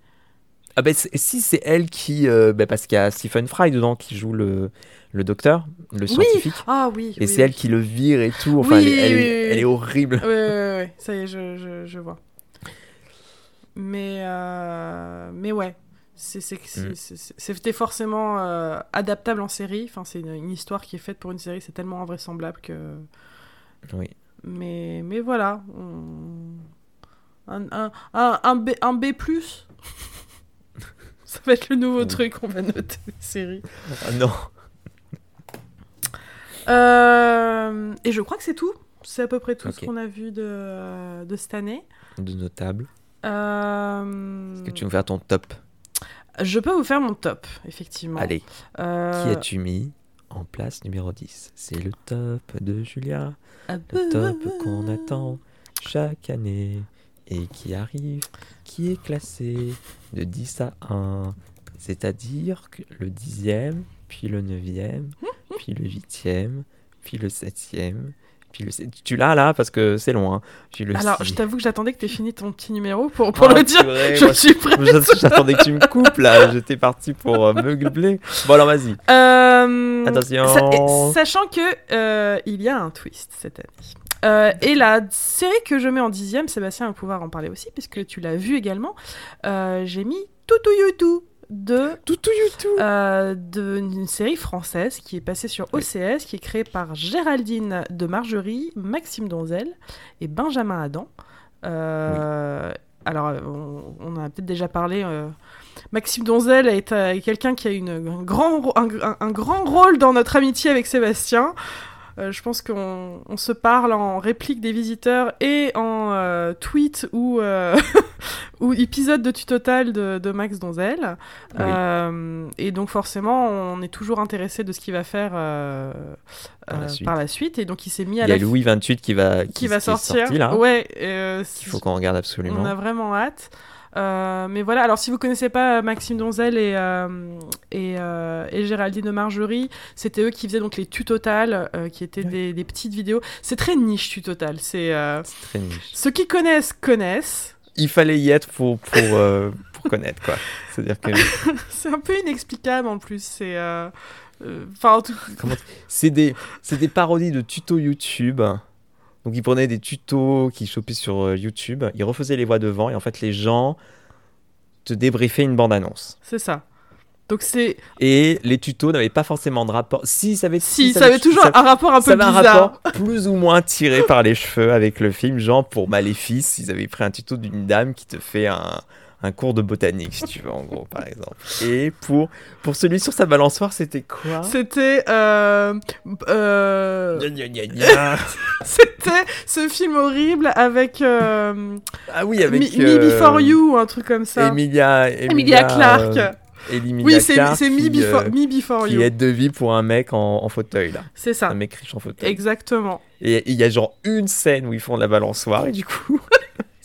Ah ben si c'est elle qui, euh, ben, parce qu'il y a Stephen Fry dedans qui joue le, le docteur, le scientifique. Ah oui. Et oui, c'est oui. elle qui le vire et tout. Enfin, elle, est- elle oui, est, oui, elle oui. est horrible. Ça y est, je, je, je vois. Mais, euh, mais ouais, Mm. c'était forcément euh, adaptable en série. Enfin, c'est une, une histoire qui est faite pour une série, c'est tellement invraisemblable que. Oui. Mais, mais voilà. on- Un, un, un, un B, un B+. Ça va être le nouveau Oui. truc qu'on va noter des séries. Ah non. Euh, et je crois que c'est tout. C'est à peu près tout ce qu'on a vu de, de cette année. De notable. Euh, Est-ce que tu veux me faire ton top? Je peux vous faire mon top, effectivement. Allez, Euh, qui as-tu mis en place numéro 10 C'est le top de Julia. ah, Le top qu'on attend chaque année et qui arrive, qui est classé de 10 à 1. C'est-à-dire que le dixième, puis le neuvième, puis le huitième, puis le septième, puis le... sept- Tu l'as là parce que c'est loin. Puis le Alors, je t'avoue que j'attendais que tu aies fini ton petit numéro pour, pour Ah, le dire. Je moi, suis prête. J'attendais que tu me coupes là, j'étais parti pour euh, meubler. Bon alors vas-y. Euh, Attention. sa- sachant que euh, il y a un twist cette année. Et la série que je mets en dixième, Sébastien va pouvoir en parler aussi, puisque tu l'as vu également. J'ai mis Toutou Youtou de Toutou euh, d'une série française qui est passée sur Oui. OCS, qui est créée par Géraldine de Margerie, Maxime Donzel et Benjamin Adam. Euh, Alors, on, on en a peut-être déjà parlé. euh, Maxime Donzel est euh, quelqu'un qui a une, un, grand, un grand rôle dans notre amitié avec Sébastien. Euh, je pense qu'on on se parle en réplique des visiteurs et en euh, tweet ou, euh, ou épisode de Tutotal de, de Max Donzel. Oui. Euh, et donc forcément, on est toujours intéressé de ce qu'il va faire euh, Par la euh, suite. par la suite. Et donc il s'est mis à Il y a la Louis 28 qui va qui va est sortir. sorti, là. Ouais, euh, Il faut qu'on regarde absolument. on a vraiment hâte. Euh, mais voilà, alors si vous connaissez pas euh, Maxime Donzel et, euh, et, euh, et Géraldine de Margerie, c'était eux qui faisaient donc les tutotal, euh, qui étaient Ouais. des, des petites vidéos. C'est très niche tutotal. C'est euh, C'est très niche. ceux qui connaissent connaissent. Il fallait y être pour, pour, euh, pour connaître quoi. C'est-à-dire que C'est un peu inexplicable en plus. C'est enfin en tout c'est des, c'est des parodies de tutos YouTube. Donc ils prenaient des tutos qu'ils chopaient sur euh, YouTube, ils refaisaient les voix devant et en fait les gens te débriefaient une bande-annonce. c'est ça. Donc c'est Et les tutos n'avaient pas forcément de rapport. Si, ça avait, si ça ça avait toujours ça- un rapport un ça peu avait un bizarre. rapport plus ou moins tiré par les cheveux avec le film. Genre pour Maléfice, ils avaient pris un tuto d'une dame qui te fait un, un cours de botanique, si tu veux, en gros, par exemple. Et pour, pour celui sur sa balançoire, c'était quoi? C'était euh, euh, Gna, gna, gna, gna. c'était ce film horrible avec euh, Ah oui, avec. Me, Me Before euh, You ou un truc comme ça. Emilia, Emilia Clarke. euh, Emilia oui, c'est Me qui, Before, euh, Me Before qui You. aide de vie pour un mec en, en fauteuil, là. C'est ça. Un mec riche en fauteuil. Exactement. Et il y a genre une scène où ils font de la balançoire et du coup,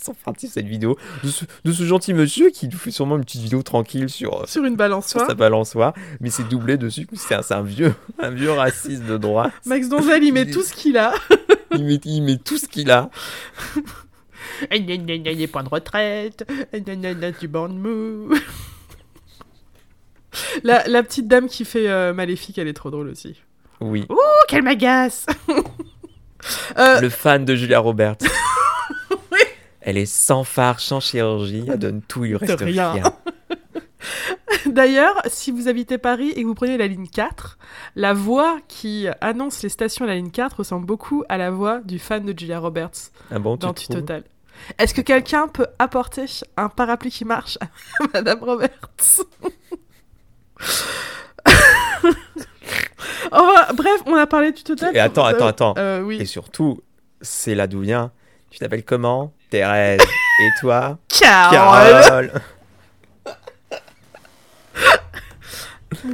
sont partis de cette vidéo de ce, de ce gentil monsieur qui nous fait sûrement une petite vidéo tranquille sur, euh, Sur une sur balançoire. sa balançoire, mais c'est doublé dessus. C'est un, vieux, un vieux raciste de droite. Max Donzel, il met Il- tout ce qu'il a. Il met, il met tout ce qu'il a. Les points de retraite. Du born mou. La, la petite dame qui fait euh, Maléfique, elle est trop drôle aussi. Oui. Oh, qu'elle m'agace Euh, Le fan de Julia Roberts. Elle est sans phare, sans chirurgie, elle donne tout, il reste rien. rien. D'ailleurs, si vous habitez Paris et que vous prenez la ligne 4, la voix qui annonce les stations à la ligne 4 ressemble beaucoup à la voix du fan de Julia Roberts Ah bon, dans Total. Est-ce que quelqu'un peut apporter un parapluie qui marche à Madame Roberts va- Bref, on a parlé du Total. Et attends, attends, attends. Euh, oui. Et surtout, c'est là d'où vient. Tu t'appelles comment? Thérèse. Et toi Carole. Carole.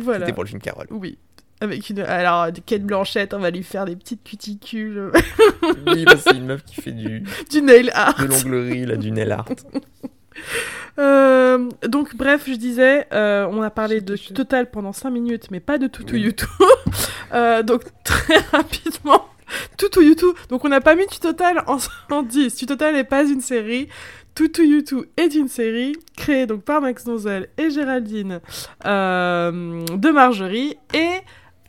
Voilà. C'était pour le film Carole. Oui. Avec une. Alors, Kate Blanchette, on va lui faire des petites cuticules. Oui, c'est une meuf qui fait du, du nail art. de l'onglerie, là, du nail art. Euh, donc, bref, je disais, euh, on a parlé de. Total pendant 5 minutes, mais pas de Tutu Oui. YouTube. Euh, donc, très rapidement, Tutu YouTube. Donc, on n'a pas mis Tu Total en, en 10. Tu Total n'est pas une série. Tutu YouTube est une série créée donc par Max Donzel et Géraldine euh, de Marjorie. Et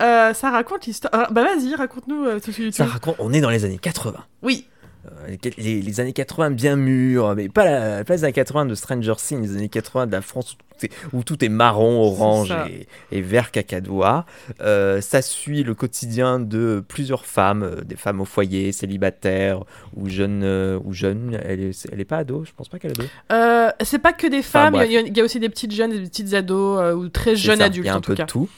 euh, ça raconte l'histoire. ah, bah, vas-y, raconte-nous euh, Tutu Ça YouTube. raconte, on est dans les années 80. Oui. Euh, les, les- les années 80 bien mûres, mais pas la, des années 80 de Stranger Things, les années 80 de la France où tout est, où tout est marron, orange et, et vert cacadois. Euh, ça suit le quotidien de plusieurs femmes, euh, des femmes au foyer, célibataires ou jeunes. euh, ou jeunes. Elle, est, elle est pas ado, je pense pas qu'elle est ado. Euh, c'est pas que des femmes, il y, a- il y a aussi des petites jeunes, des petites ados ou très jeunes ça, adultes Il y a un en tout peu cas. de tout.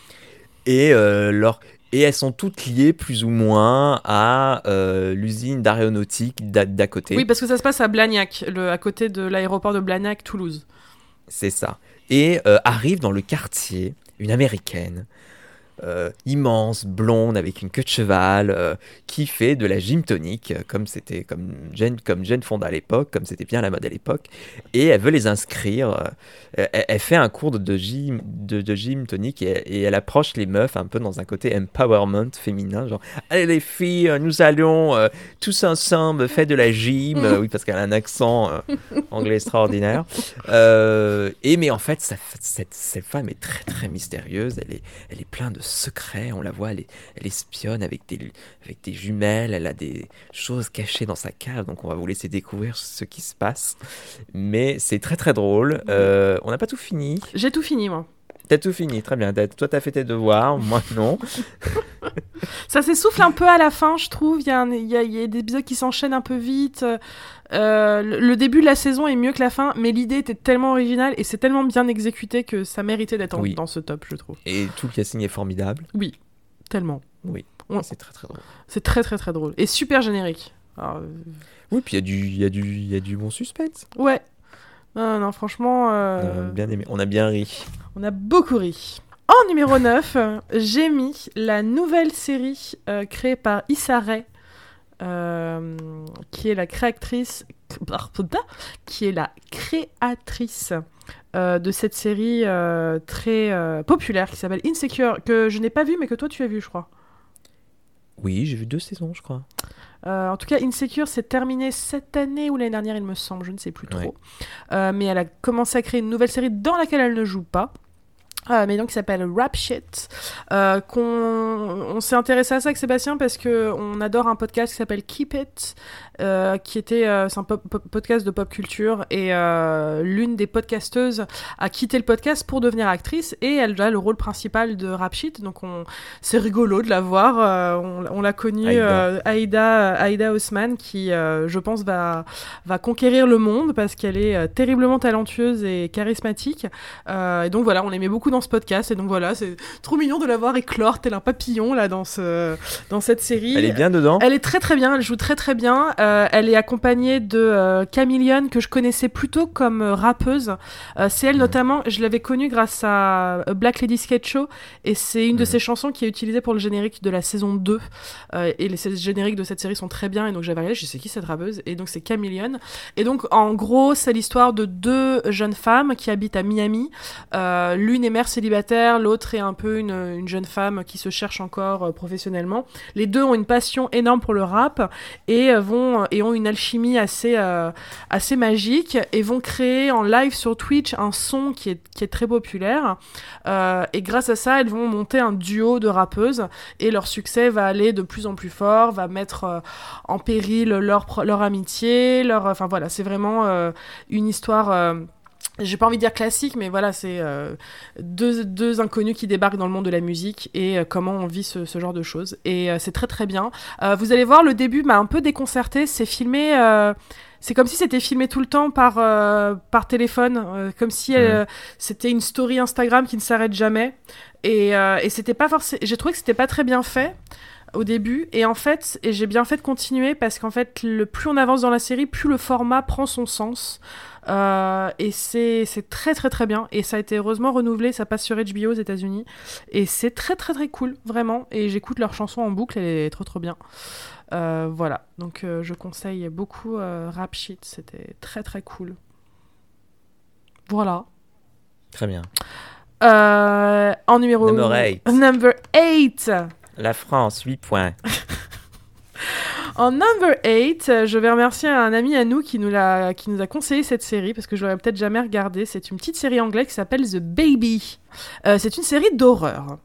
Et, leur- et elles sont toutes liées plus ou moins à euh, l'usine d'aéronautique d'à côté. Oui, parce que ça se passe à Blagnac, le, à côté de l'aéroport de Blagnac, Toulouse. C'est ça. Et euh, arrive dans le quartier une américaine, euh, immense, blonde, avec une queue de cheval, euh, qui fait de la gym tonique, euh, comme c'était comme Jane, comme Jane Fonda à l'époque, comme c'était bien la mode à l'époque. Et elle veut les inscrire. euh, elle, elle fait un cours de, de gym, de, de gym tonique et, et elle approche les meufs un peu dans un côté empowerment féminin, genre allez les filles, nous allons tous ensemble faire de la gym. Oui, parce qu'elle a un accent anglais extraordinaire. Et mais en fait, cette, cette femme est très très mystérieuse. Elle est, elle est pleine de secrets. On la voit, elle, est- elle espionne avec des, avec des jumelles. Elle a des choses cachées dans sa cave. Donc on va vous laisser découvrir ce qui se passe. Mais c'est très très drôle. Euh, on n'a pas tout fini. J'ai tout fini, moi. T'as tout fini, très bien. Toi, t'as fait tes devoirs, moi non. Ça s'essouffle un peu à la fin, je trouve. Il y, a un- il y a- il y a des épisodes qui s'enchaînent un peu vite. Euh, le, début de la saison est mieux que la fin, mais l'idée était tellement originale et c'est tellement bien exécuté que ça méritait d'être Oui. dans ce top, je trouve. Et tout le casting est formidable. Tellement. On- C'est très très drôle. C'est très très très drôle. Et super générique. Alors, euh, Oui, puis il y, a du- y, y a bon suspense. ouais. Non, non, franchement, euh, On a bien aimé. On a bien ri. On a beaucoup ri. En numéro 9, euh, j'ai mis la nouvelle série euh, créée par Issa Rae, euh, qui est la créatrice, qui est la créatrice euh, de cette série très populaire qui s'appelle Insecure, que je n'ai pas vue mais que toi tu as vu, je crois. Oui, j'ai vu deux saisons, je crois. Euh, en tout cas, Insecure s'est terminé cette année ou l'année dernière, il me semble, je ne sais plus trop. Ouais. Euh, mais elle a commencé à créer une nouvelle série dans laquelle elle ne joue pas. Euh, mais donc qui s'appelle Rap Shit. Euh, qu'on on s'est intéressé à ça avec Sébastien parce que on adore un podcast qui s'appelle Keep It, euh, qui était c'est un pop- pop- podcast de pop culture et l'une des podcasteuses a quitté le podcast pour devenir actrice et elle a le rôle principal de Rap Shit. Donc on c'est rigolo de la voir. on, on l'a connue Aïda. Aïda Osman qui je pense va va conquérir le monde parce qu'elle est terriblement talentueuse et charismatique. Et donc voilà, on l'aimait beaucoup dans ce podcast. Et donc voilà, c'est trop mignon de la voir éclore tel un papillon là dans, ce, dans cette série. Elle est bien dedans. Elle est très très bien, elle joue très très bien. Euh, elle est accompagnée de euh, Chameleon que je connaissais plutôt comme euh, rappeuse. Euh, c'est elle Mhm. notamment, je l'avais connue grâce à Black Lady Sketch Show et c'est une de Mhm. ses chansons qui est utilisée pour le générique de la saison 2. Euh, et les génériques de cette série sont très bien et donc j'avais regardé, je sais qui cette rappeuse? Et donc c'est Chameleon. Et donc en gros, c'est l'histoire de deux jeunes femmes qui habitent à Miami. L'une est mère célibataire, l'autre est un peu une, une, jeune femme qui se cherche encore euh, professionnellement. Les deux ont une passion énorme pour le rap et euh, vont et ont une alchimie assez assez magique et vont créer en live sur Twitch un son qui est qui est très populaire. et grâce à ça, elles vont monter un duo de rappeuses et leur succès va aller de plus en plus fort, va mettre en péril leur leur amitié, leur enfin voilà, c'est vraiment une histoire j'ai pas envie de dire classique, mais voilà, c'est euh, deux, deux, inconnus qui débarquent dans le monde de la musique et euh, comment on vit ce, ce, genre de choses. Et euh, c'est très très bien. vous allez voir, le début m'a un peu déconcerté. C'est filmé, c'est comme si c'était filmé tout le temps par, par téléphone, comme si c'était une story Instagram qui ne s'arrête jamais. Et, et c'était pas forcément. J'ai trouvé que c'était pas très bien fait au début et en fait et j'ai bien fait de continuer parce qu'en fait le plus on avance dans la série plus le format prend son sens euh, et c'est très très très bien. Et ça a été heureusement renouvelé, ça passe sur HBO aux États-Unis. Et c'est très très très cool, vraiment. Et j'écoute leur chanson en boucle, elle est trop trop bien. Euh, voilà, donc euh, je conseille beaucoup Rap Shit, c'était très très cool. Voilà. Très bien. en numéro... Number 8. Number 8. La France, 8 points. En number 8, euh, je vais remercier un ami à nous qui nous, a, conseillé cette série parce que je l'aurais peut-être jamais regardée. C'est une petite série anglaise qui s'appelle The Baby. Euh, c'est une série d'horreur.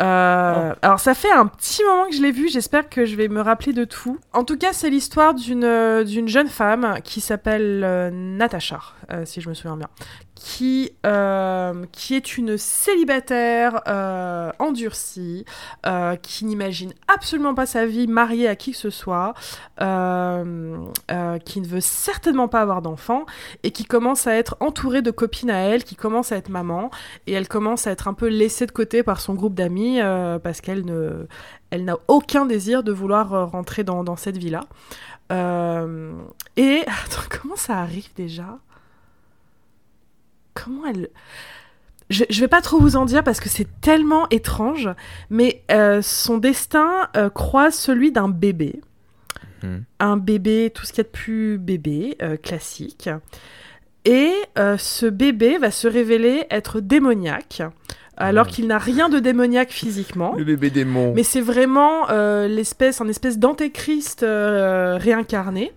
Euh. Alors ça fait un petit moment que je l'ai vu, j'espère que je vais me rappeler de tout. En tout cas, c'est l'histoire d'une d'une jeune femme qui s'appelle euh, Natasha, si je me souviens bien, qui, euh, qui est une célibataire euh, endurcie, euh, qui n'imagine absolument pas sa vie mariée à qui que ce soit, qui ne veut certainement pas avoir d'enfant, et qui commence à être entourée de copines à elle, qui commence à être maman, et elle commence à être un peu laissée de côté par son groupe d'amis, parce qu'elle ne, elle n'a aucun désir de vouloir rentrer dans, dans cette vie-là. et attends, comment ça arrive déjà? Comment elle... Je, je, vais pas trop vous en dire parce que c'est tellement étrange, mais euh, son destin euh, croise celui d'un bébé. Hmm. Un bébé, tout ce qu'il y a de plus bébé, euh, classique. Et ce bébé va se révéler être démoniaque alors qu'il n'a rien de démoniaque physiquement. Le bébé démon. Mais c'est vraiment euh, l'espèce, un espèce d'antéchrist euh, réincarné.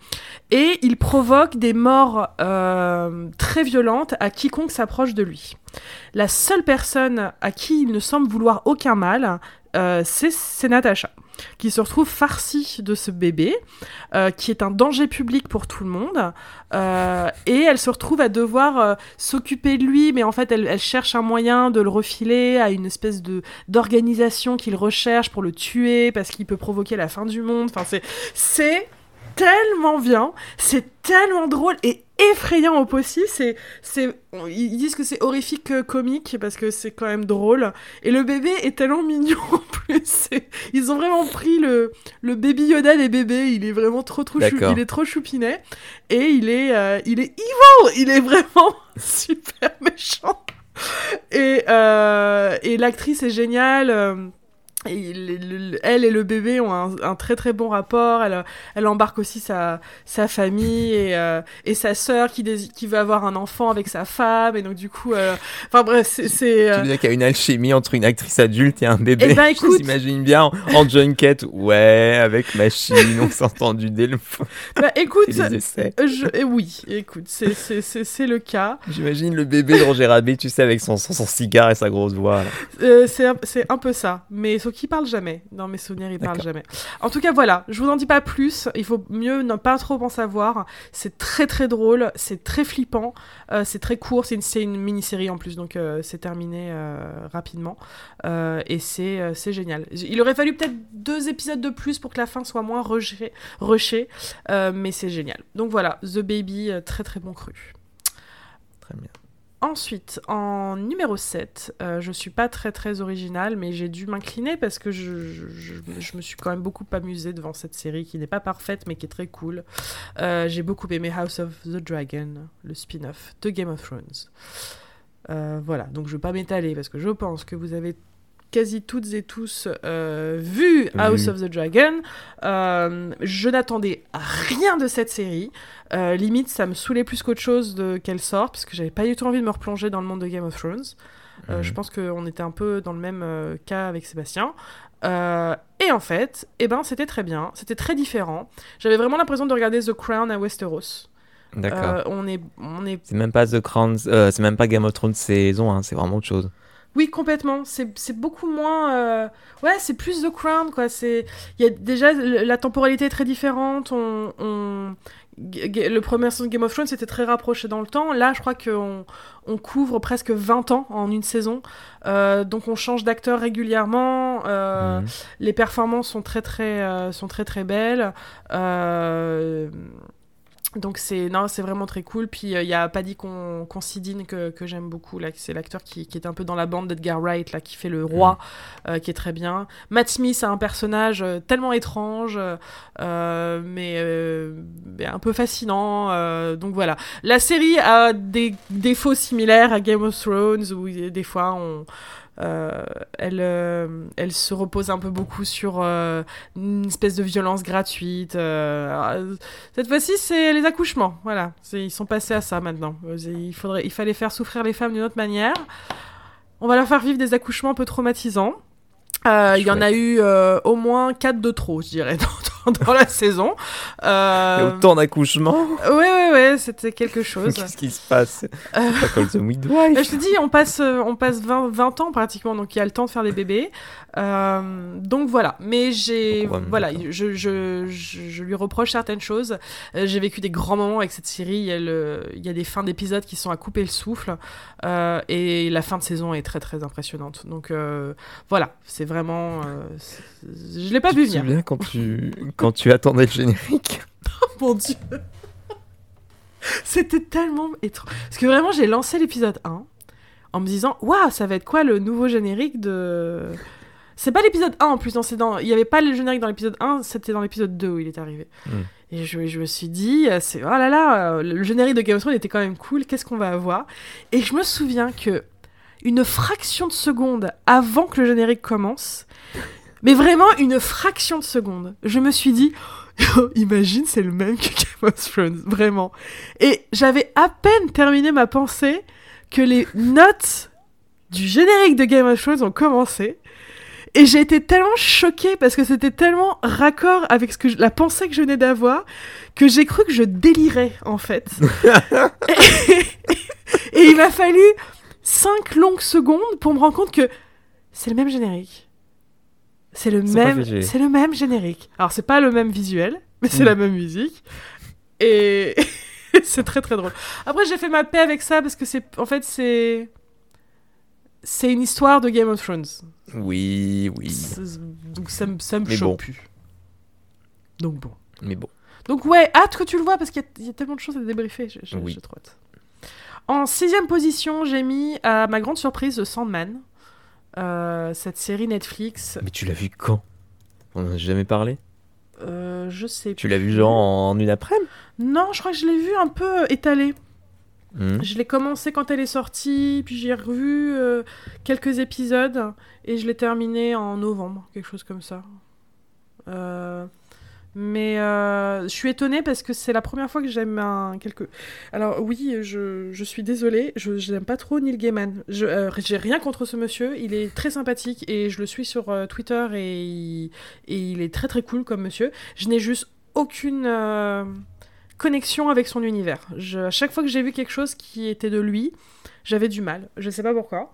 Et il provoque des morts euh, très violentes à quiconque s'approche de lui. La seule personne à qui il ne semble vouloir aucun mal, c'est Natacha qui se retrouve farcie de ce bébé, euh, qui est un danger public pour tout le monde, euh, et elle se retrouve à devoir euh, s'occuper de lui, mais en fait elle, elle, cherche un moyen de le refiler à une espèce de d'organisation qu'il recherche pour le tuer parce qu'il peut provoquer la fin du monde. Enfin c'est c'est tellement bien, c'est tellement drôle et effrayant au possible. C'est, c'est, ils disent que c'est horrifique euh, comique parce que c'est quand même drôle. Et le bébé est tellement mignon en plus. Ils ont vraiment pris le, le baby Yoda des bébés. Il est vraiment trop trop chou, il est trop choupinet et il est, euh, il est evil. Il est vraiment super méchant. Et, euh, et l'actrice est géniale elle et le bébé ont un, très très bon rapport. Elle, elle embarque aussi sa, sa famille et, euh, et sa sœur qui, qui veut avoir un enfant avec sa femme. Et donc, du coup, euh, enfin bref, c'est. Euh... Tu veux dire qu'il y a une alchimie entre une actrice adulte et un bébé? Eh ben, écoute... J'imagine bien en, junket, ouais, avec machine, on s'est entendu dès le. Bah écoute, je, eh oui, écoute, c'est le cas. J'imagine le bébé de Roger Rabbit, tu sais, avec son, son, cigare et sa grosse voix. Euh, c'est un peu ça, mais qui parle jamais. Dans mes souvenirs, il parle jamais. En tout cas, voilà. Je vous en dis pas plus. Il faut mieux ne pas trop en savoir. C'est très très drôle. C'est très flippant. Euh, c'est très court. C'est une, une mini-série en plus, donc euh, c'est terminé euh, rapidement. et c'est génial. Il aurait fallu peut-être deux épisodes de plus pour que la fin soit moins rushée. mais c'est génial. Donc voilà, The Baby, très très bon cru. Très bien. Ensuite, en numéro 7, euh, je suis pas très très originale, mais j'ai dû m'incliner parce que je, me suis quand même beaucoup amusée devant cette série qui n'est pas parfaite mais qui est très cool. Euh, j'ai beaucoup aimé House of the Dragon, le spin-off de Game of Thrones. Euh, voilà, donc je vais pas m'étaler parce que je pense que vous avez quasi toutes et tous euh, vu House of the Dragon. Euh, je n'attendais rien de cette série. Euh, limite, ça me saoulait plus qu'autre chose de qu'elle sorte, parce que j'avais pas du tout envie de me replonger dans le monde de Game of Thrones. Euh. Je pense qu'on était un peu dans le même cas avec Sébastien. Et en fait, eh ben, c'était très bien, c'était très différent. J'avais vraiment l'impression de regarder The Crown à Westeros. D'accord. On est, on est, C'est même pas The Crown, c'est même pas Game of Thrones saison, hein, c'est vraiment autre chose. Oui complètement. C'est, beaucoup moins, euh, ouais, c'est plus The Crown quoi. C'est, il y a déjà la temporalité est très différente. On, le premier saison de Game of Thrones c'était très rapproché dans le temps. Là, je crois qu'on on couvre presque 20 ans en une saison. Euh, donc on change d'acteur régulièrement. Euh, Mhm. Les performances sont très très sont très très belles. Euh, donc c'est non c'est vraiment très cool. Puis il y a Paddy Con- Considine que, que j'aime beaucoup là, c'est l'acteur qui, qui est un peu dans la bande d'Edgar Wright là, qui fait le roi, euh, qui est très bien. Matt Smith a un personnage euh, tellement étrange, euh, mais, euh, mais un peu fascinant. euh, donc voilà, la série a des défauts similaires à Game of Thrones où des fois on euh, elle, euh, elle se repose un peu beaucoup sur euh, une espèce de violence gratuite. alors, cette fois-ci, c'est les accouchements. Voilà, ils sont passés à ça maintenant. Il, faudrait, il fallait faire souffrir les femmes d'une autre manière. On va leur faire vivre des accouchements un peu traumatisants. Il y en a eu au moins 4 de trop, je dirais, dans, dans- la saison. Euh, autant d'accouchements. ouais, ouais, ouais, c'était quelque chose. Qu'est-ce qui se passe? Euh, Pas The Midwife. Je te dis, on passe, euh, on passe 20, 20 ans pratiquement, donc il y a le temps de faire des bébés. Euh, donc voilà, mais j'ai, voilà, je, je, je, je lui reproche certaines choses. J'ai vécu des grands moments avec cette série. Il y a, le, il y a des fins d'épisodes qui sont à couper le souffle, et la fin de saison est très très impressionnante. Donc voilà, c'est vraiment, je l'ai pas vu venir. souviens quand tu, quand tu attendais le générique Mon dieu. C'était tellement étrange. Parce que vraiment, j'ai lancé l'épisode 1 en me disant Waouh, ça va être quoi le nouveau générique de. C'est pas l'épisode 1 en plus, non, dans... il y avait pas le générique dans l'épisode 1, c'était dans l'épisode 2 où il est arrivé. Mm. Et je, je me suis dit, c'est oh là là, euh, le générique de Game of Thrones était quand même cool, qu'est-ce qu'on va avoir? Et je me souviens que une fraction de seconde avant que le générique commence, mais vraiment une fraction de seconde, je me suis dit, imagine, c'est le même que Game of Thrones, vraiment. Et j'avais à peine terminé ma pensée que les notes du générique de Game of Thrones ont commencé. Et j'ai été tellement choquée parce que c'était tellement raccord avec ce que je- la pensée que je venais d'avoir que j'ai cru que je délirais en fait. et, et il m'a fallu 5 longues secondes pour me rendre compte que c'est le même générique. C'est le même, c'est le même générique. Alors c'est pas le même visuel, mais c'est Mm. la même musique. Et c'est très très drôle. Après j'ai fait ma paix avec ça parce que c'est en fait c'est c'est une histoire de Game of Thrones. Oui, oui. Donc ça me ça me Mais choque bon. plus. Donc bon. Mais bon. Donc ouais, hâte que tu le vois parce qu'il y y, a tellement de choses à débriefer. J'ai Oui. trop hâte. En sixième position, j'ai mis à ma grande surprise The Sandman. Euh, cette série Netflix. Mais tu l'as vu quand? On en a jamais parlé? Euh, je sais Tu l'as vu genre en une après-midi? Non, je crois que je l'ai vu un peu étalée. Hmm. Je l'ai commencé quand elle est sortie, puis j'ai revu euh, quelques épisodes et je l'ai terminé en novembre, quelque chose comme ça. Mais euh, je suis étonnée parce que c'est la première fois que j'aime un quelque. Alors oui, je, je suis désolée, je j'aime pas trop Neil Gaiman. Je euh, j'ai rien contre ce monsieur, il est très sympathique et je le suis sur euh, Twitter et il, et il est très très cool comme monsieur. Je n'ai juste aucune connexion avec son univers. À chaque fois que j'ai vu quelque chose qui était de lui, j'avais du mal. Je sais pas pourquoi.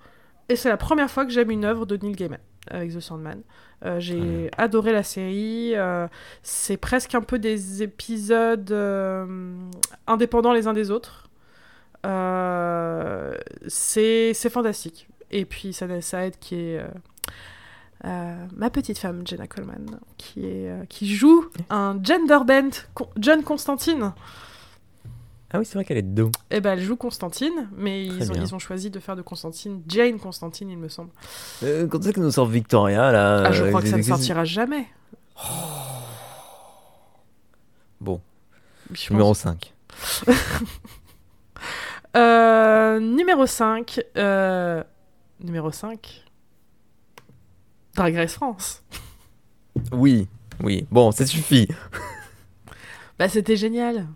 Et c'est la première fois que j'aime une œuvre de Neil Gaiman avec The Sandman. Euh, j'ai adoré la série. euh, c'est presque un peu des épisodes euh, indépendants les uns des autres. C'est fantastique. Et puis ça, ça aide qui est ma petite femme Jenna Coleman qui est qui joue un gender bent Con- John Constantine. Ah oui, c'est vrai qu'elle est dedans. Eh ben, elle joue Constantine, mais ils ont, ils ont choisi de faire de Constantine Jane Constantine, il me semble. Euh, quand est-ce que nous sort Victoria là Ah, je euh, crois que ça ne sortira jamais. Bon, Je numéro pense. 5. Euh, numéro 5. euh, Numéro 5. Drag Race France. Oui, oui. Bon, ça suffit. Bah, c'était génial.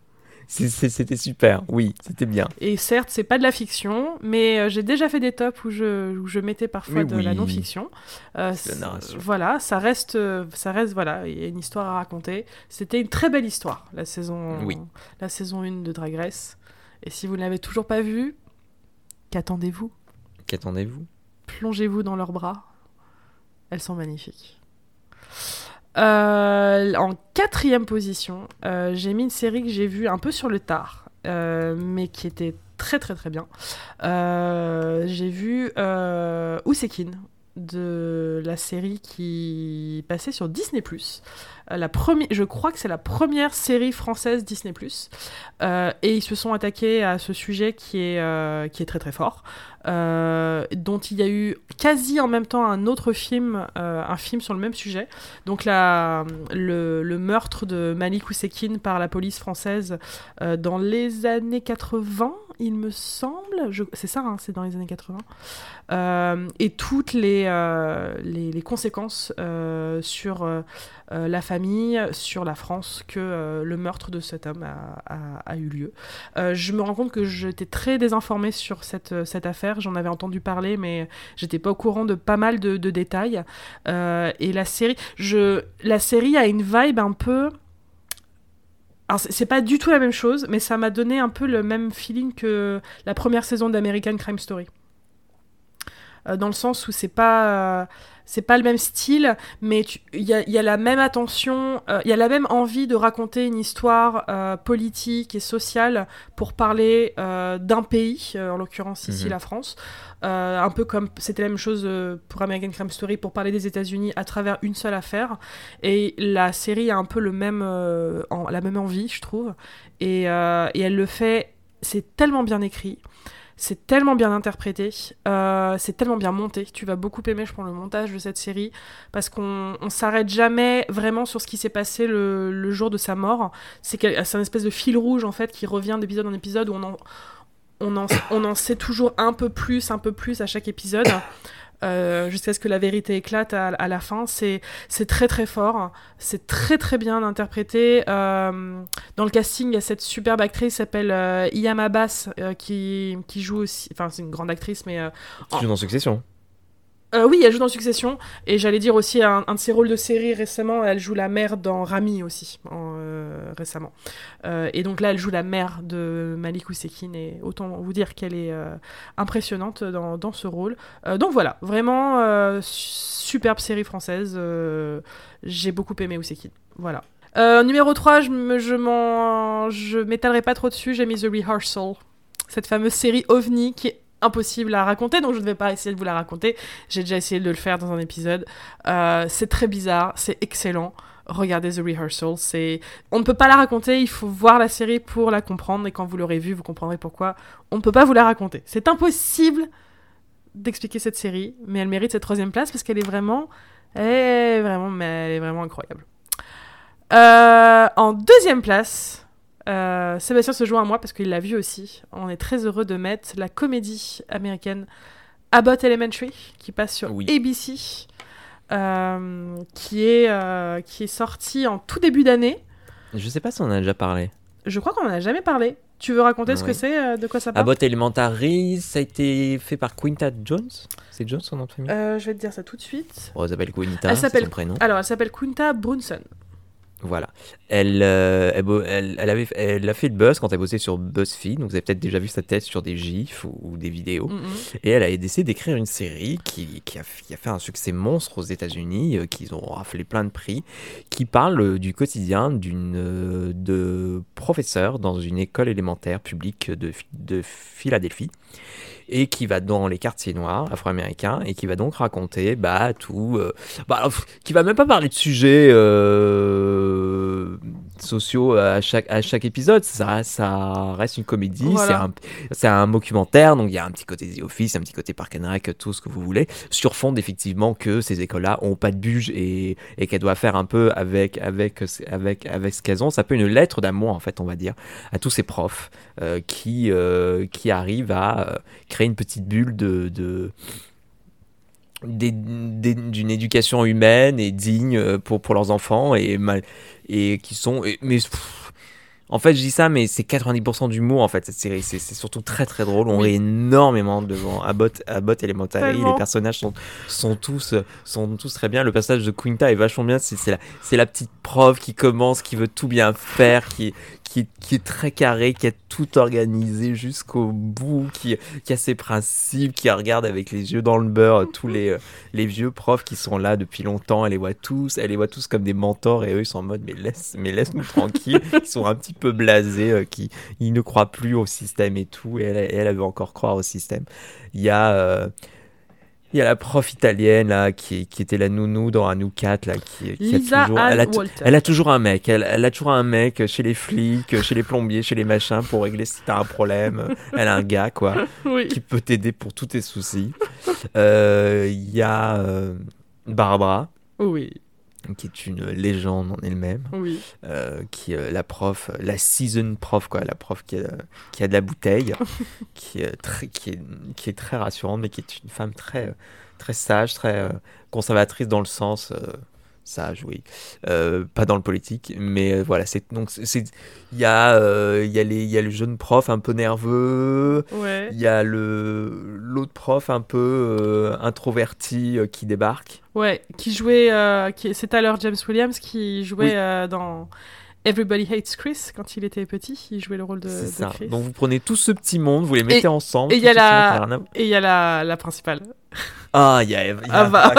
C'était super, oui, c'était bien. Et certes, c'est pas de la fiction, mais euh, j'ai déjà fait des tops où je, où je mettais parfois Mais de oui. la non-fiction. Euh, voilà, ça reste, euh, ça reste, voilà, il y a une histoire à raconter. C'était une très belle histoire, la saison, Oui. la saison 1 de Drag Race. Et si vous ne l'avez toujours pas vue, qu'attendez-vous? Qu'attendez-vous? Plongez-vous dans leurs bras. Elles sont magnifiques. Euh, en quatrième position, euh, j'ai mis une série que j'ai vue un peu sur le tard, euh, mais qui était très très très bien. J'ai vu euh, de la série qui passait sur Disney+. La je crois que c'est la première série française Disney+. Et ils se sont attaqués à ce sujet qui est, qui est très très fort, euh, dont il y a eu quasi en même temps un autre film, euh, un film sur le même sujet. Donc la, le, meurtre de Malik Ousekine par la police française euh, dans les années 80, il me semble. C'est ça, hein, c'est dans les années 80. Euh, et toutes les, les, conséquences sur la famille, sur la France, que le meurtre de cet homme a, a- eu lieu. Je me rends compte que j'étais très désinformée sur cette, cette affaire. J'en avais entendu parler, mais j'étais pas au courant de pas mal de, détails. Euh, et la série, je, la série a une vibe un peu. Alors, c'est c'est pas du tout la même chose, mais ça m'a donné un peu le même feeling que la première saison d'American Crime Story. Euh, dans le sens où c'est pas. C'est pas le même style, mais il y, a- il y a la même attention, euh, il y a la même envie de raconter une histoire euh, politique et sociale pour parler euh, d'un pays, en l'occurrence ici Mhm. la France. Un peu comme c'était la même chose pour American Crime Story pour parler des États-Unis à travers une seule affaire. Et la série a un peu le même, en- la même envie, je trouve. Et, et elle le fait, c'est tellement bien écrit. C'est tellement bien interprété, euh, c'est tellement bien monté. Tu vas beaucoup aimer, je pense, le montage de cette série parce qu'on on s'arrête jamais vraiment sur ce qui s'est passé le, jour de sa mort. C'est un espèce de fil rouge en fait qui revient d'épisode en épisode où on en, on en, on en sait toujours un peu plus, un peu plus à chaque épisode. Euh, jusqu'à ce que la vérité éclate à, à la fin. C'est c'est très très fort, c'est très très bien interprété. Euh, dans le casting, il y a cette superbe actrice qui s'appelle euh, Iyam Abbas euh, qui, qui joue aussi. Enfin, c'est une grande actrice, mais euh, Tu joues dans Succession. Euh, oui, elle joue dans Succession. Et j'allais dire aussi un, de ses rôles de série récemment, elle joue la mère dans Rami aussi, euh, récemment. Euh, et donc là, elle joue la mère de Malik Ousekine. Et autant vous dire qu'elle est impressionnante dans, ce rôle. Donc voilà, vraiment superbe série française. J'ai beaucoup aimé Ousekine. Voilà. Numéro 3, je me- je m'en- je m'étalerai pas trop dessus, j'ai mis The Rehearsal. Cette fameuse série OVNI qui est impossible à raconter, donc je ne vais pas essayer de vous la raconter. J'ai déjà essayé de le faire dans un épisode. Euh, c'est très bizarre, c'est excellent. Regardez The Rehearsal, c'est on ne peut pas la raconter, il faut voir la série pour la comprendre et quand vous l'aurez vue, vous comprendrez pourquoi on ne peut pas vous la raconter. C'est impossible d'expliquer cette série, mais elle mérite cette troisième place parce qu'elle est vraiment, elle est vraiment, mais elle est vraiment incroyable. Euh, en deuxième place, euh, Sébastien se joint à moi parce qu'il l'a vu aussi. On est très heureux de mettre la comédie américaine Abbott Elementary qui passe sur Oui. ABC, euh, qui est euh, qui est sortie en tout début d'année. Je sais pas si on en a déjà parlé. Je crois qu'on en a jamais parlé. Tu veux raconter ce que c'est, de quoi ça parle? Abbott Elementary, ça a été fait par Quinta Jones. C'est Jones son nom de famille? Je vais te dire ça tout de suite. Oh, elle s'appelle Quinta, Elle c'est s'appelle- son prénom. Alors, elle s'appelle Kunta Brunson. Voilà. Elle, euh, elle, elle, elle avait, elle a fait le buzz quand elle bossait sur BuzzFeed, donc vous avez peut-être déjà vu sa tête sur des gifs ou, ou des vidéos. Mm. Et elle a décidé d'écrire une série qui, qui, a, qui a fait un succès monstre aux États-Unis, euh, qu'ils ont raflé plein de prix, qui parle euh, du quotidien d'une euh, de professeur dans une école élémentaire publique de Philadelphie et qui va dans les quartiers noirs afro-américains et qui va donc raconter bah tout euh, bah, qui va même pas parler de sujets euh, sociaux à chaque à chaque épisode ça ça reste une comédie Voilà. c'est un documentaire, donc il y a un petit côté The Office, un petit côté Park and Rec, tout ce que vous voulez, sur fond effectivement que ces écoles-là ont pas de budget et, et qu'elles doivent faire un peu avec, avec, avec, avec ce qu'elles ont. C'est un peu une lettre d'amour, en fait, on va dire, à tous ces profs euh, qui, euh, qui arrivent à euh, créer une petite bulle de... de d'une éducation humaine et digne euh, pour, pour leurs enfants et, mal, et qui sont et- mais pff, En fait, je dis ça, mais c'est 90% d'humour en fait cette série. C'est c'est surtout très très drôle. On rit énormément devant Abbott, Abbott Elementary. Tellement. Les personnages sont, sont tous sont tous très bien. Le personnage de Quinta est vachement bien. C'est c'est la c'est la petite prof qui commence, qui veut tout bien faire, qui qui, qui est très carré, qui a tout organisé jusqu'au bout, qui, qui a ses principes, qui regarde avec les yeux dans le beurre tous les, euh, les vieux profs qui sont là depuis longtemps. Elle les voit tous, elle les voit tous comme des mentors et eux ils sont en mode mais laisse, mais laisse-nous tranquille. Ils sont un petit peu blasés, euh, qui ils ne croient plus au système et tout. Et elle, elle, elle veut encore croire au système. Il y a euh, il y a la prof italienne là qui, qui était la nounou dans un ou 4 là qui, qui Lisa a toujours Ann elle a, elle toujours un mec. Elle, elle a toujours un mec chez les flics chez les plombiers chez les machins pour régler si t'as un problème. Elle a un gars quoi Oui. qui peut t'aider pour tous tes soucis. Euh, il y a euh, Barbara. Oui. Qui est une légende en elle-même Oui. euh, qui est la prof, la season prof, quoi, la prof qui a, qui a de la bouteille, qui, est très, qui, est, qui est très rassurante, mais qui est une femme très, euh, très sage, très euh, conservatrice dans le sens euh, sage, oui, Euh, pas dans le politique, mais euh, voilà, c'est donc c'est- il y a euh, il y a les il y a le jeune prof un peu nerveux, Ouais. il y a le l'autre prof un peu euh, introverti euh, qui débarque. Ouais. Qui jouait. euh, qui... C'est alors James Williams qui jouait Oui. euh, dans Everybody Hates Chris quand il était petit. Il jouait le rôle de, C'est de ça. Chris. Donc vous prenez tout ce petit monde, vous les mettez ensemble. et il y a la- monde qui a rien à- Et il y a la, la principale. Ah, il y a, y a Ah bah.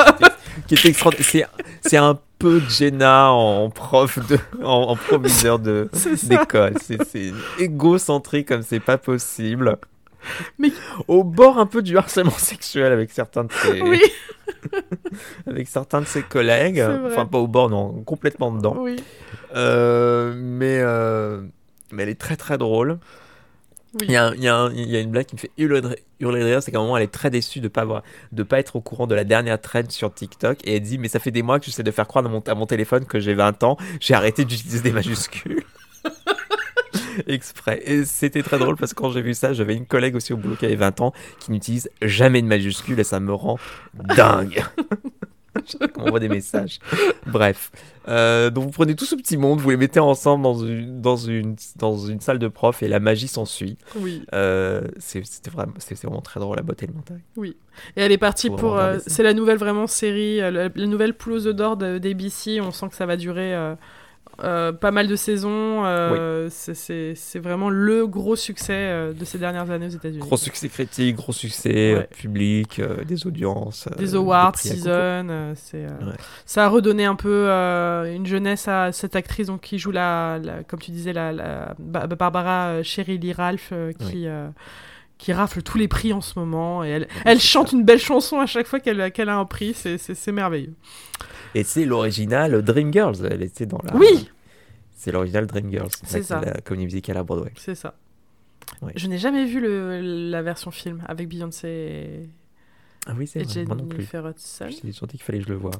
Qui était extraordinaire. C'est, un peu Jenna en prof de, en, en proviseur de, d'école. C'est égocentrique comme c'est pas possible. Mais- au bord un peu du harcèlement sexuel avec certains de ses, Oui. avec certains de ses collègues. Enfin, pas au bord, non, complètement dedans. Oui. Euh, mais, euh, mais elle est très très drôle. Oui. Il y, a, il y a un- il y a une blague qui me fait hurler de, ri- hurler de rire, c'est qu'à un moment elle est très déçue de pas avoir, de pas être au courant de la dernière trend sur TikTok et elle dit mais ça fait des mois que j'essaie de faire croire dans mon, à mon téléphone que j'ai 20 ans, j'ai arrêté d'utiliser des majuscules. Exprès. Et c'était très drôle parce que quand j'ai vu ça, j'avais une collègue aussi au boulot qui avait 20 ans qui n'utilise jamais de majuscules et ça me rend dingue. On voit des messages. Bref. Euh, donc vous prenez tout ce petit monde, vous les mettez ensemble dans une, dans une, dans une salle de prof et la magie s'ensuit. Oui. Euh, c'est- c'était vraiment, très drôle la botte élémentaire. Et elle est partie pour. euh, c'est la nouvelle vraiment série, euh, la, la nouvelle œufs d'or de- d'ABC. On sent que ça va durer euh, pas mal de saisons. euh, c'est- vraiment le gros succès euh, de ces dernières années aux États-Unis. Gros succès critique, gros succès Ouais. public, euh, des audiences. Des awards, à season. Ouais. Ça a redonné un peu une jeunesse à cette actrice donc, qui joue, la, la- comme tu disais, la, la- Ba- Barbara Sherry Lee Ralph, qui. qui rafle tous les prix en ce moment et elle, chante une belle chanson à chaque fois qu'elle a un prix, c'est merveilleux. Et c'est l'original Dreamgirls. Elle était dans la. Oui. C'est l'original Dreamgirls. C'est ça. La comédie musicale à Broadway. C'est ça. Je n'ai jamais vu le, la version film avec Beyoncé et, Ah oui, c'est vrai. Moi non plus. J'ai senti qu'il fallait que je le voie.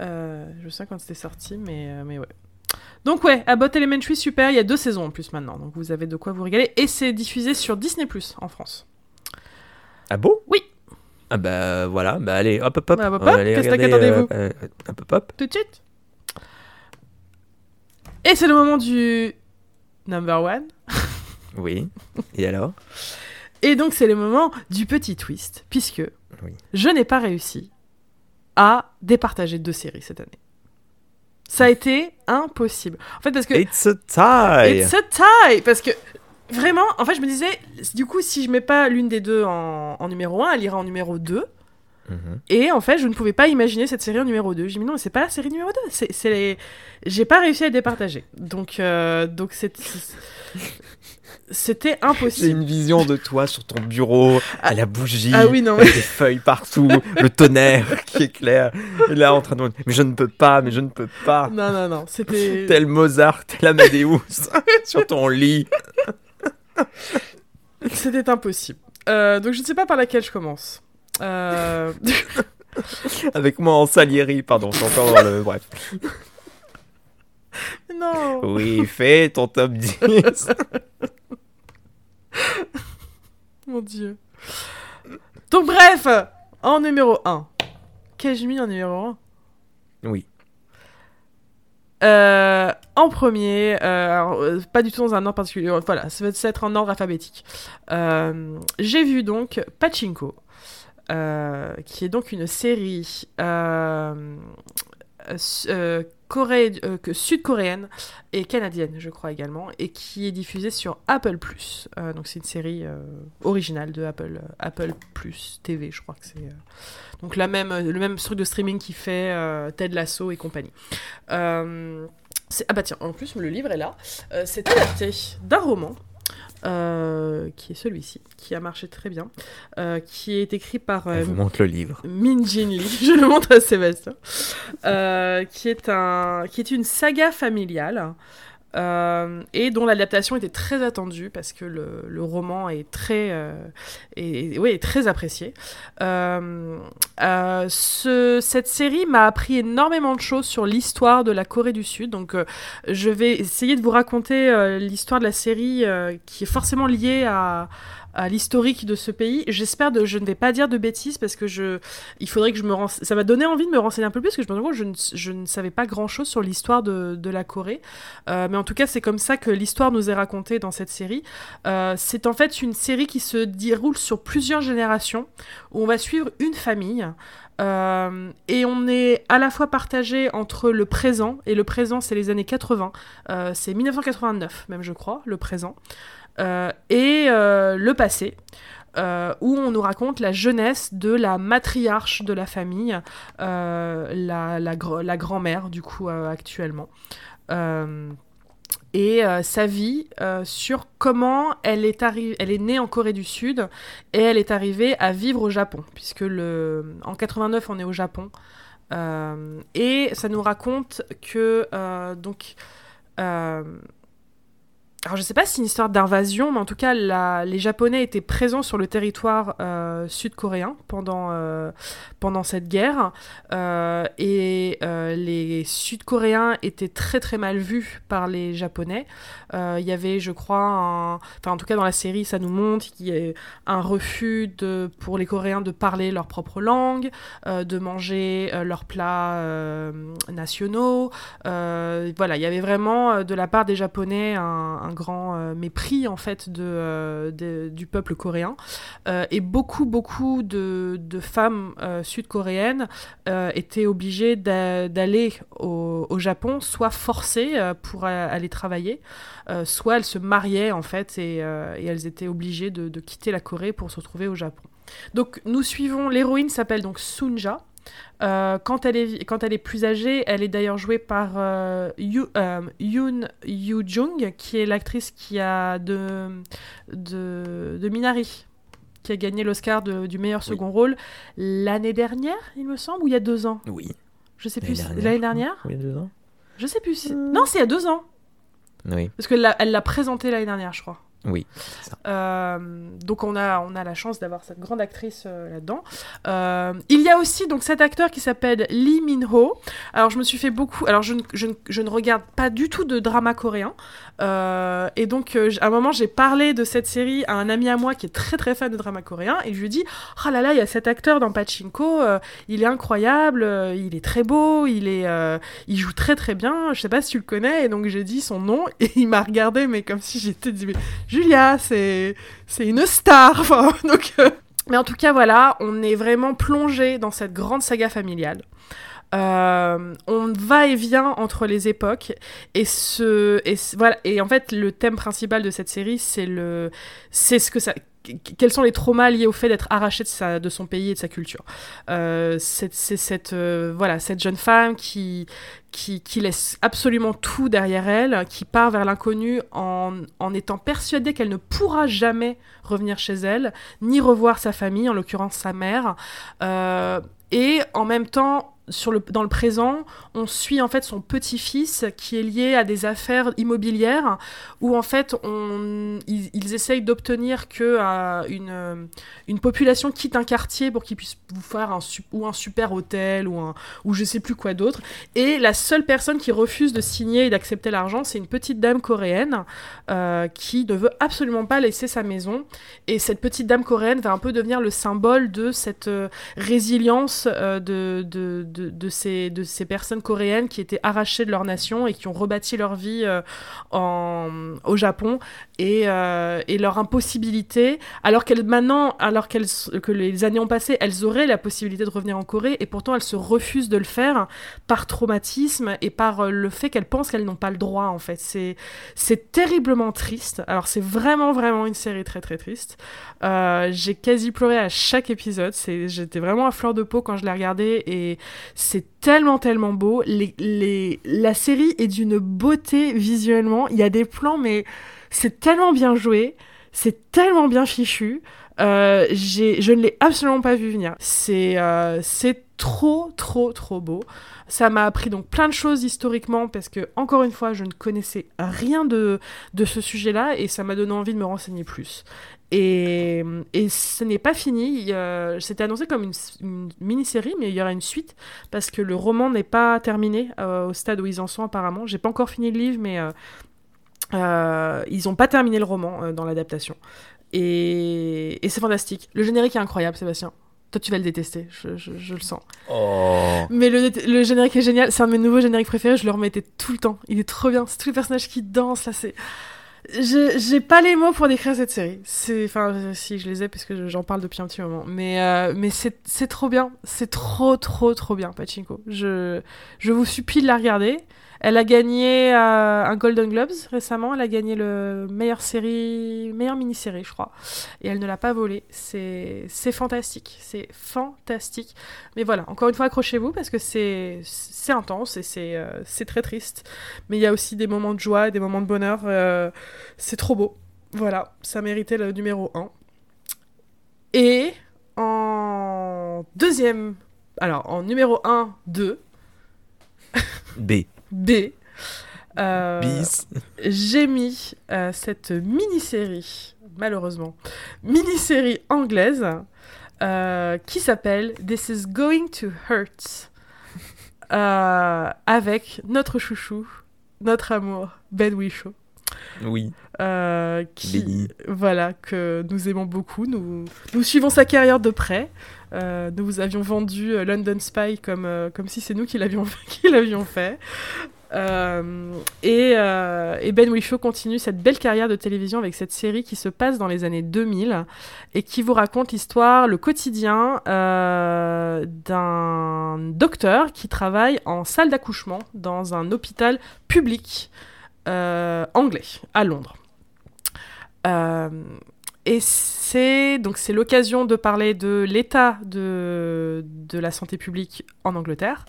Euh, je sais quand c'était sorti, mais, euh, mais ouais. Donc ouais, Abbott Elementary, super, il y a deux saisons en plus maintenant, donc vous avez de quoi vous régaler. Et c'est diffusé sur Disney Plus en France. Ah bon? Oui. Ah bah voilà, bah allez, hop hop hop. Bah, hop, aller qu'est-ce qu'attendez-vous euh, euh, Hop hop hop. Tout de suite. Et c'est le moment du number one. Oui. Et alors? Et donc c'est le moment du petit twist, puisque Oui. je n'ai pas réussi à départager deux séries cette année. Ça a été impossible. En fait, parce que It's a tie. It's a tie Parce que vraiment, en fait, je me disais, du coup, si je mets pas l'une des deux en, en numéro 1, elle ira en numéro 2. Mhm. Et en fait, je ne pouvais pas imaginer cette série en numéro 2. J'ai dit, non, mais c'est pas la série numéro 2. C'est, c'est les... J'ai pas réussi à les départager. Donc, euh, donc c'est... C'était impossible. une vision de toi sur ton bureau, à la bougie, Ah oui, non, avec des feuilles partout, le tonnerre qui éclaire, et là en train de mais je ne peux pas, mais je ne peux pas. Non, non, non. C'était... Tel Mozart, tel Amadeus, sur ton lit. C'était impossible. Euh, donc, je ne sais pas par laquelle je commence. Euh... Avec moi en Salieri, pardon, c'est encore dans le. Bref. non Oui, fais ton top 10. Mon dieu. Donc bref, en numéro 1. Qu'ai-je mis en numéro 1 Oui. Euh, en premier, euh, euh, pas du tout dans un ordre particulier, voilà, ça va être en ordre alphabétique. J'ai vu donc Pachinko, qui est donc une série euh, que- sud-coréenne et canadienne, je crois également, et qui est diffusée sur Apple Plus. Euh, donc c'est une série euh, originale de Apple, euh, Apple TV, je crois que c'est donc la même, le même truc de streaming qui fait Ted Lasso et compagnie. Ah bah tiens, en plus le livre est là. C'est adapté d'un roman. Euh, qui est celui-ci, qui a marché très bien, euh, qui est écrit par euh, vous montre le livre. Min Jin Lee, je le montre à Sébastien, euh, qui, est un, qui est une saga familiale euh, et dont l'adaptation était très attendue parce que le, roman est très, euh, oui, très apprécié. Euh, euh, ce- cette série m'a appris énormément de choses sur l'histoire de la Corée du Sud, donc je vais essayer de vous raconter l'histoire de la série qui est forcément liée à à l'historique de ce pays. J'espère que je ne vais pas dire de bêtises parce que je, il faudrait que je me. Ça m'a donné envie de me renseigner un peu plus parce que je me rends compte que je ne, je ne savais pas grand chose sur l'histoire de, de la Corée. Euh, mais en tout cas, c'est comme ça que l'histoire nous est racontée dans cette série. Euh, c'est en fait une série qui se déroule sur plusieurs générations où on va suivre une famille. Euh, et on est à la fois partagé entre le présent, et le présent c'est les années 80, euh, c'est 1989 même je crois, le présent, et euh, le passé, euh, où on nous raconte la jeunesse de la matriarche de la famille, euh, la, la, la grand-mère du coup euh, actuellement. Euh, et euh, sa vie euh, sur comment elle est, elle est née en Corée du Sud et elle est arrivée à vivre au Japon, puisque le... en 89 on est au Japon. Euh, et ça nous raconte que euh, donc euh, alors je sais pas si c'est une histoire d'invasion, mais en tout cas les Japonais étaient présents sur le territoire euh, sud-coréen pendant, euh, pendant cette guerre Euh, et les Sud-Coréens étaient très très mal vus par les Japonais. Il y avait je crois, enfin en tout cas dans la série ça nous montre qu'il y a un refus de, pour les Coréens de parler leur propre langue, de manger leurs plats nationaux. Voilà, il y avait vraiment de la part des Japonais un grand euh, mépris en fait de, euh, du peuple coréen Euh, et beaucoup beaucoup de, de femmes sud-coréennes étaient obligées d'a- d'aller au, au Japon, soit forcées pour aller travailler, soit elles se mariaient en fait et, et elles étaient obligées de, de quitter la Corée pour se retrouver au Japon. Donc nous suivons l'héroïne s'appelle donc Sunja. Euh, quand, elle est, quand elle est plus âgée, elle est d'ailleurs jouée par euh, Yu- euh, Yoon Yoo-jung, qui est l'actrice qui a de, de, de Minari, qui a gagné l'Oscar du meilleur second rôle l'année dernière, il me semble, ou il y a deux ans? Oui. Je sais L'année plus. dernière, L'année dernière? Oui, deux ans. Je sais plus. si-. Non, c'est il y a deux ans. Oui. Parce qu'elle l'a elle l'a présenté l'année dernière, je crois. Oui. Euh, donc on a, on a la chance d'avoir cette grande actrice euh, là-dedans. Euh, il y a aussi donc cet acteur qui s'appelle Lee Min-ho. Alors je me suis fait beaucoup... Alors je ne, je ne- je ne regarde pas du tout de drama coréen. Euh, et donc euh, à un moment j'ai parlé de cette série à un ami à moi qui est très très fan de drama coréen. Et je lui ai dit, oh là là, il y a cet acteur dans Pachinko. euh, il est incroyable, il est très beau, il, est, il joue très très bien. Je sais pas si tu le connais. Et donc j'ai dit son nom et il m'a regardé mais comme si j'étais dit... mais Julia, c'est une star. Enfin, donc, Mais en tout cas, voilà, on est vraiment plongé dans cette grande saga familiale. Euh, on va et vient entre les époques et ce et voilà et en fait le thème principal de cette série c'est le c'est ce que ça quels sont les traumas liés au fait d'être arraché de, sa, de son pays et de sa culture Euh, c'est c'est cette euh, voilà cette jeune femme qui qui, qui laisse absolument tout derrière elle, qui part vers l'inconnu en, en étant persuadée qu'elle ne pourra jamais revenir chez elle, ni revoir sa famille, en l'occurrence sa mère. Euh, et en même temps, sur le, dans le présent, on suit en fait son petit-fils qui est lié à des affaires immobilières où en fait on, ils, essayent d'obtenir que euh, une, une population quitte un quartier pour qu'ils puissent vous faire un, ou un super hôtel ou, un, ou je sais plus quoi d'autre. Et la seule personne qui refuse de signer et d'accepter l'argent, c'est une petite dame coréenne euh, qui ne veut absolument pas laisser sa maison. Et cette petite dame coréenne va un peu devenir le symbole de cette euh, résilience de, de de, ces, de ces personnes coréennes qui étaient arrachées de leur nation et qui ont rebâti leur vie euh, en, au Japon et, euh, et leur impossibilité, alors qu'elles maintenant, alors que les années ont passé, elles auraient la possibilité de revenir en Corée et pourtant elles se refusent de le faire par traumatisme et par euh, le fait qu'elles pensent qu'elles n'ont pas le droit en fait. C'est, terriblement triste. Alors c'est vraiment vraiment une série très très triste. J'ai quasi pleuré à chaque épisode. J'étais vraiment à fleur de peau quand je l'ai regardé et c'est tellement tellement beau. Les, les, la série est d'une beauté visuellement. Il y a des plans mais c'est tellement bien joué, c'est tellement bien fichu. Euh, je ne l'ai absolument pas vu venir. C'est euh, trop, trop, trop beau. Ça m'a appris donc plein de choses historiquement parce que, encore une fois, je ne connaissais rien de, de ce sujet-là et ça m'a donné envie de me renseigner plus. Et, et ce n'est pas fini. C'était annoncé comme une, une mini-série, mais il y aura une suite parce que le roman n'est pas terminé euh, au stade où ils en sont apparemment. J'ai pas encore fini le livre, mais euh, euh, ils n'ont pas terminé le roman dans l'adaptation. Et, et c'est fantastique. Le générique est incroyable, Sébastien. Toi, tu vas le détester, je, je, je le sens. Oh. Mais le, le générique est génial. C'est un de mes nouveaux génériques préférés. Je le remettais tout le temps. Il est trop bien. C'est tous les personnages qui dansent. Là, c'est. Je- J'ai pas les mots pour décrire cette série. C'est, enfin, si je les ai parce que j'en parle depuis un petit moment. Mais, euh, mais c'est c'est trop bien. C'est trop, trop, trop bien, Pachinko. Je, je vous supplie de la regarder. Elle a gagné euh, un Golden Globes récemment. Elle a gagné le meilleure série, meilleure mini-série, je crois. Et elle ne l'a pas volé. C'est, fantastique. C'est fantastique. Mais voilà, encore une fois, accrochez-vous parce que c'est, intense et c'est, euh, c'est très triste. Mais il y a aussi des moments de joie, et des moments de bonheur. euh, c'est trop beau. Voilà, ça méritait le numéro 1. Et en deuxième, alors en numéro 1, 2, B. B, euh, j'ai mis euh, cette mini-série, malheureusement, mini-série anglaise euh, qui s'appelle This is Going to Hurt euh, avec notre chouchou, notre amour, Ben Whishaw. Oui. qui, voilà, que nous aimons beaucoup. Nous, nous suivons sa carrière de près. Euh, nous vous avions vendu euh, London Spy comme, euh, comme si c'est nous qui l'avions fait. Euh, et, et Ben Whishaw continue cette belle carrière de télévision avec cette série qui se passe dans les années 2000 et qui vous raconte l'histoire, le quotidien d'un docteur qui travaille en salle d'accouchement dans un hôpital public anglais à Londres. Et c'est donc c'est l'occasion de parler de l'état de, de la santé publique en Angleterre.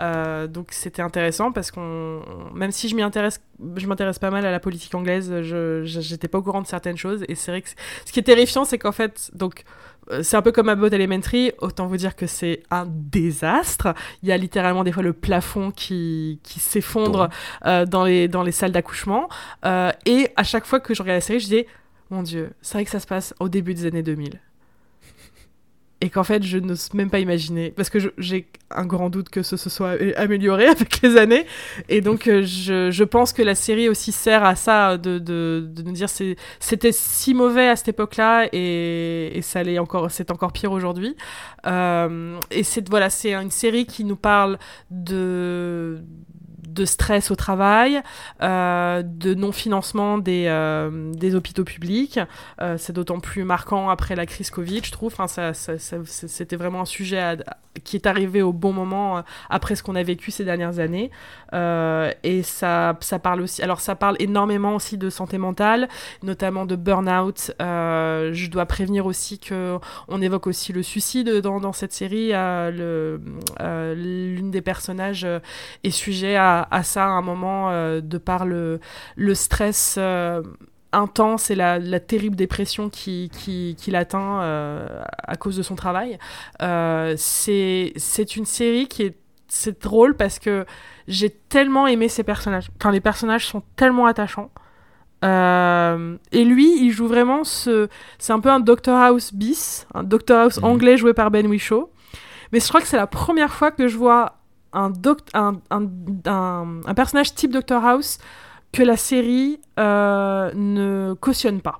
Euh, donc c'était intéressant parce qu'on même si je m'y intéresse je m'intéresse pas mal à la politique anglaise, je j'étais pas au courant de certaines choses et c'est vrai que ce qui est terrifiant c'est qu'en fait donc euh, c'est un peu comme Abbott Elementary, autant vous dire que c'est un désastre. Il y a littéralement des fois le plafond qui, qui s'effondre euh, dans, les, dans les salles d'accouchement. Euh, et à chaque fois que je regardais la série, je disais, mon Dieu, c'est vrai que ça se passe au début des années 2000. Et qu'en fait, je n'ose même pas imaginer, parce que j'ai un grand doute que ce se soit amélioré avec les années. Et donc, euh, je, je pense que la série aussi sert à ça, de, de, de nous dire c'était si mauvais à cette époque-là et, et ça encore, c'est encore pire aujourd'hui. Euh, et c'est voilà, c'est une série qui nous parle de de stress au travail, euh, de non-financement des, euh, hôpitaux publics. Euh, c'est d'autant plus marquant après la crise Covid, je trouve. Ça, c'était vraiment un sujet qui est arrivé au bon moment après ce qu'on a vécu ces dernières années. Et ça, ça parle aussi. Alors, ça parle énormément aussi de santé mentale, notamment de burn-out. Je dois prévenir aussi que on évoque aussi le suicide dans, dans cette série. L'une des personnages est sujet à, à ça à un moment euh, de par le, le stress. euh, intense et la, la terrible dépression qui, qui, qui l'atteint euh, à cause de son travail. Euh, c'est c'est une série qui est c'est drôle parce que j'ai tellement aimé ces personnages. Enfin, les personnages sont tellement attachants. Euh, et lui, il joue vraiment ce. C'est un peu un Doctor House bis, un Doctor House Mhm. anglais joué par Ben Whishaw. Mais je crois que c'est la première fois que je vois un, personnage type Doctor House que la série euh, ne cautionne pas.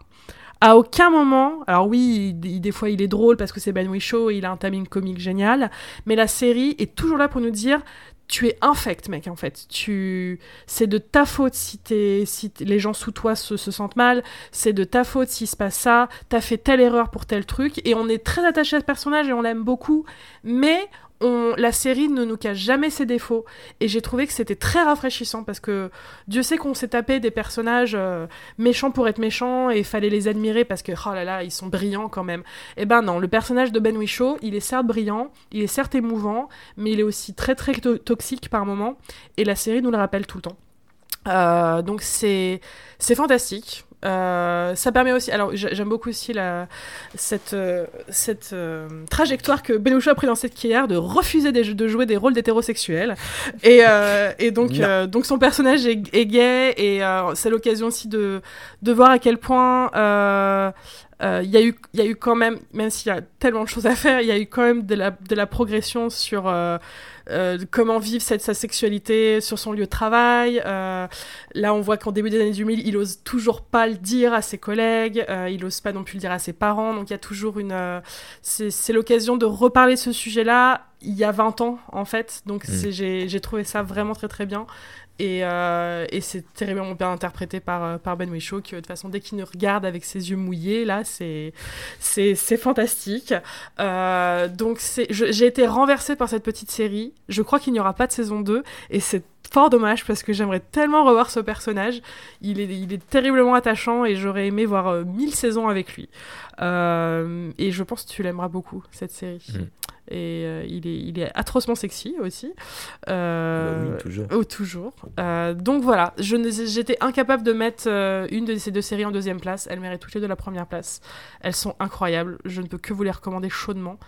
À aucun moment, alors oui, des fois il est drôle parce que c'est Ben Whishaw et il a un timing comique génial, mais la série est toujours là pour nous dire tu es infect, mec, en fait. Tu... C'est de ta faute si, les gens sous toi se, se sentent mal, c'est de ta faute s'il se passe ça, t'as fait telle erreur pour tel truc, et on est très attaché à ce personnage et on l'aime beaucoup, mais la série ne nous cache jamais ses défauts. Et j'ai trouvé que c'était très rafraîchissant parce que Dieu sait qu'on s'est tapé des personnages euh, méchants pour être méchants et fallait les admirer parce que, oh là là, ils sont brillants quand même. Eh ben non, le personnage de Ben Whishaw, il est certes brillant, il est certes émouvant, mais il est aussi très très to- toxique par moments, et la série nous le rappelle tout le temps. Euh, donc c'est fantastique. Euh, ça permet aussi. Alors j'a- j'aime beaucoup aussi la cette euh, cette euh, trajectoire que Benoucha a pris dans cette carrière de refuser de jouer des rôles d'hétérosexuels et et donc donc son personnage est, est gay et c'est l'occasion aussi de de voir à quel point euh, il y, a eu- y a eu quand même, même s'il y a tellement de choses à faire, il y a eu quand même de la, de la progression sur euh, euh, comment vivre cette, sa sexualité sur son lieu de travail. Euh, là, on voit qu'en début des années 2000, il ose toujours pas le dire à ses collègues, euh, il ose pas non plus le dire à ses parents, donc il y a toujours une... euh, c'est l'occasion de reparler de ce sujet-là il y a 20 ans, en fait, donc j'ai j'ai trouvé ça vraiment très très bien. Et, euh, et c'est terriblement bien interprété par, euh, par Ben Whishaw, qui de toute façon, dès qu'il nous regarde avec ses yeux mouillés, là, c'est fantastique. Euh, donc j'ai été renversée par cette petite série. Je crois qu'il n'y aura pas de saison 2, et c'est fort dommage parce que j'aimerais tellement revoir ce personnage. Il est, il est terriblement attachant et j'aurais aimé voir euh, 1000 saisons avec lui. Euh, et je pense que tu l'aimeras beaucoup, cette série. Mm. Et euh, il, est, il est atrocement sexy aussi. Euh, Bah oui, toujours. Oh, toujours. Euh, donc voilà, j'étais incapable de mettre euh, une de ces deux séries en deuxième place. Elles méritent toutes les deux la première place. Elles sont incroyables. Je ne peux que vous les recommander chaudement.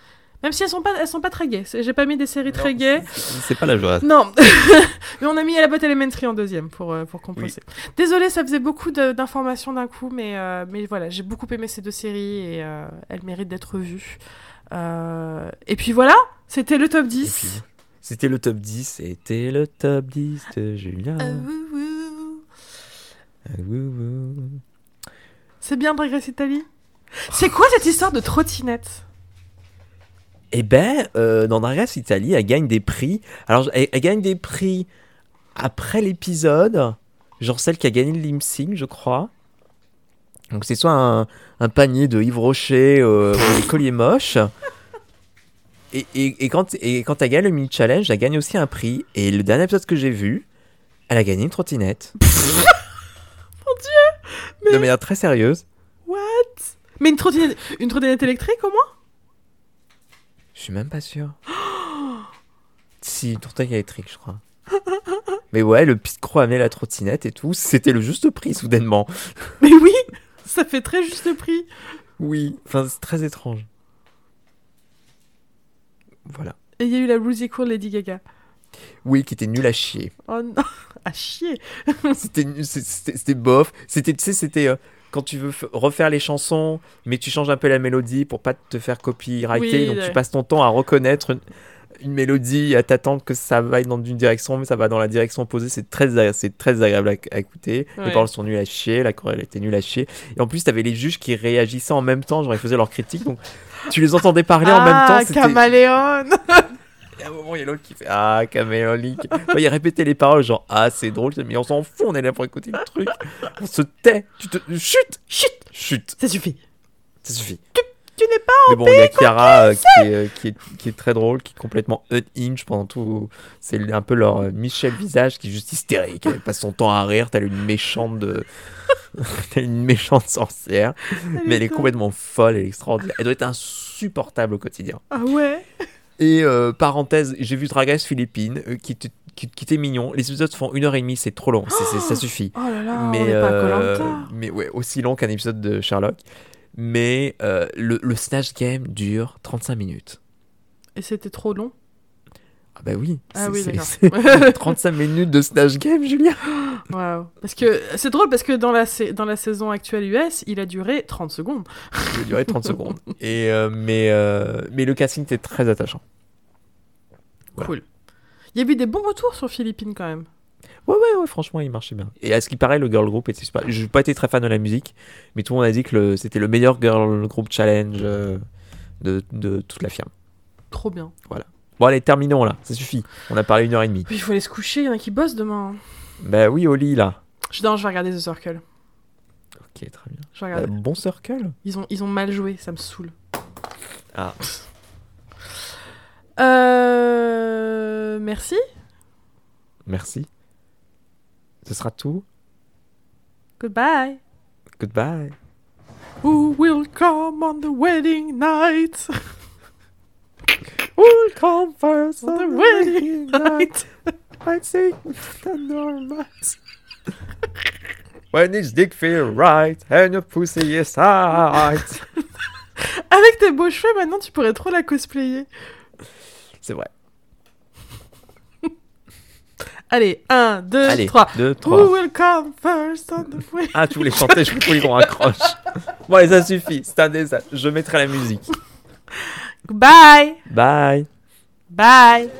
Même si elles sont pas, elles sont pas très gaies. C'est- J'ai pas mis des séries très Non, gaies. c'est- pas la joie. Non, mais on a mis la botte Elementary en deuxième pour, pour compenser. Désolée, ça faisait beaucoup d'informations d'un coup, mais, mais voilà, j'ai beaucoup aimé ces deux séries et elles méritent d'être vues. Euh, et puis voilà, c'était le top Et 10. puis, C'était le top 10, c'était le top 10 de Julien. Ah, wouh. C'est bien Drag Race Italie C'est quoi cette histoire de trottinette? Eh ben, euh, dans Drag Race Italie, elle gagne des prix. Alors, elle, elle gagne des prix après l'épisode. Genre celle qui a gagné le lip je crois. Donc, c'est soit un, un panier de Yves Rocher euh, ou des colliers moches. Et, et, et quand, et quand elle gagne le mini challenge, elle gagne aussi un prix. Et le dernier épisode que j'ai vu, elle a gagné une trottinette. Mon dieu De manière très sérieuse. What? Mais une trottinette, une trottinette électrique au moins? Je suis même pas sûr. si, une trottinette électrique, je crois. Mais ouais, le pit croix amenait la trottinette et tout. C'était le juste prix, soudainement. Mais oui Ça fait très juste prix Oui, enfin, c'est très étrange. Voilà. Et il y a eu la Bluesy Cool Lady Gaga. Oui, qui était nul à chier. Oh non À chier C'était bof. C'était, tu sais, c'était euh, quand tu veux refaire les chansons, mais tu changes un peu la mélodie pour pas te faire copyrighter. Oui, donc ouais. tu passes ton temps à reconnaître une, une mélodie, à t'attendre que ça vaille dans une direction, mais ça va dans la direction opposée. C'est très, c'est très agréable à, à écouter. Ouais. Les paroles sont nulles à chier, la chorale était nulle à chier. Et en plus, t'avais les juges qui réagissaient en même temps, genre ils faisaient leurs critiques. Donc tu les entendais parler en même Ah, temps. c'était- caméléon Et à un moment, il y a l'autre qui fait Ah, caméléonique. Enfin, il répétait les paroles, genre Ah, c'est drôle, mais on s'en fout, on est là pour écouter le truc. On se tait. Tu te. Chut Chut Chut Ça suffit Ça suffit. Tu n'es pas Mais bon, il y a Chiara euh, qui, est, qui, est, qui est très drôle, qui est complètement unhinged pendant tout. C'est un peu leur euh, Michel Visage qui est juste hystérique. Elle passe son temps à rire, t'as une méchante de. t'as une méchante sorcière. Mais elle est complètement folle, elle est extraordinaire. Elle doit être insupportable au quotidien. Ah ouais? Et euh, parenthèse, j'ai vu Drag Race Philippines euh, qui, était- qui, qui était mignon. Les épisodes font une heure et demie, c'est trop long, c'est- c'est- ça suffit. Oh là là, mais on pas euh, Koh-Lanta. mais ouais, aussi long qu'un épisode de Sherlock. Mais euh, le, le Snatch Game dure 35 minutes. Et c'était trop long? Ah bah oui, Ah c'est- oui, d'accord. c'est 35 minutes de Snatch Game, Julien. Waouh. Parce que c'est drôle parce que dans la, sa- dans la saison actuelle US, il a duré 30 secondes. Il a duré 30 secondes. Et, euh, mais, euh, mais le casting était très attachant. Voilà. Cool. Il y a eu des bons retours sur Philippines quand même. Ouais, ouais, ouais, franchement, il marchait bien. Et à ce qui paraît, le girl group était super. Je n'ai pas été très fan de la musique, mais tout le monde a dit que le- c'était le meilleur girl group challenge euh, de, de toute la firme. Trop bien. Bon, allez, terminons là, ça suffit. On a parlé une heure et demie. Il faut aller se coucher, il y en a qui bossent demain. Bah oui, au lit là. Je, non, je vais regarder The Circle. Ok, très bien. Je vais Euh, bon circle Ils, ont, ils ont mal joué, ça me saoule. Ah. Euh... Merci. Merci. Ce sera tout. Goodbye. Goodbye. Who will come on the wedding night? Who'll come first On the wedding night? I'd say enormous. When his dick feel right and your pussy is tight. Avec tes beaux cheveux, maintenant tu pourrais trop la cosplayer. C'est vrai. Allez, 1, 2, Allez, 3. 2, Who 3. will come first on the wedding Ah, tu voulais chanter, je voulais qu'on raccroche. Bon, allez, ça suffit. C'est un désastre. Je mettrai la musique. Bye. Bye. Bye.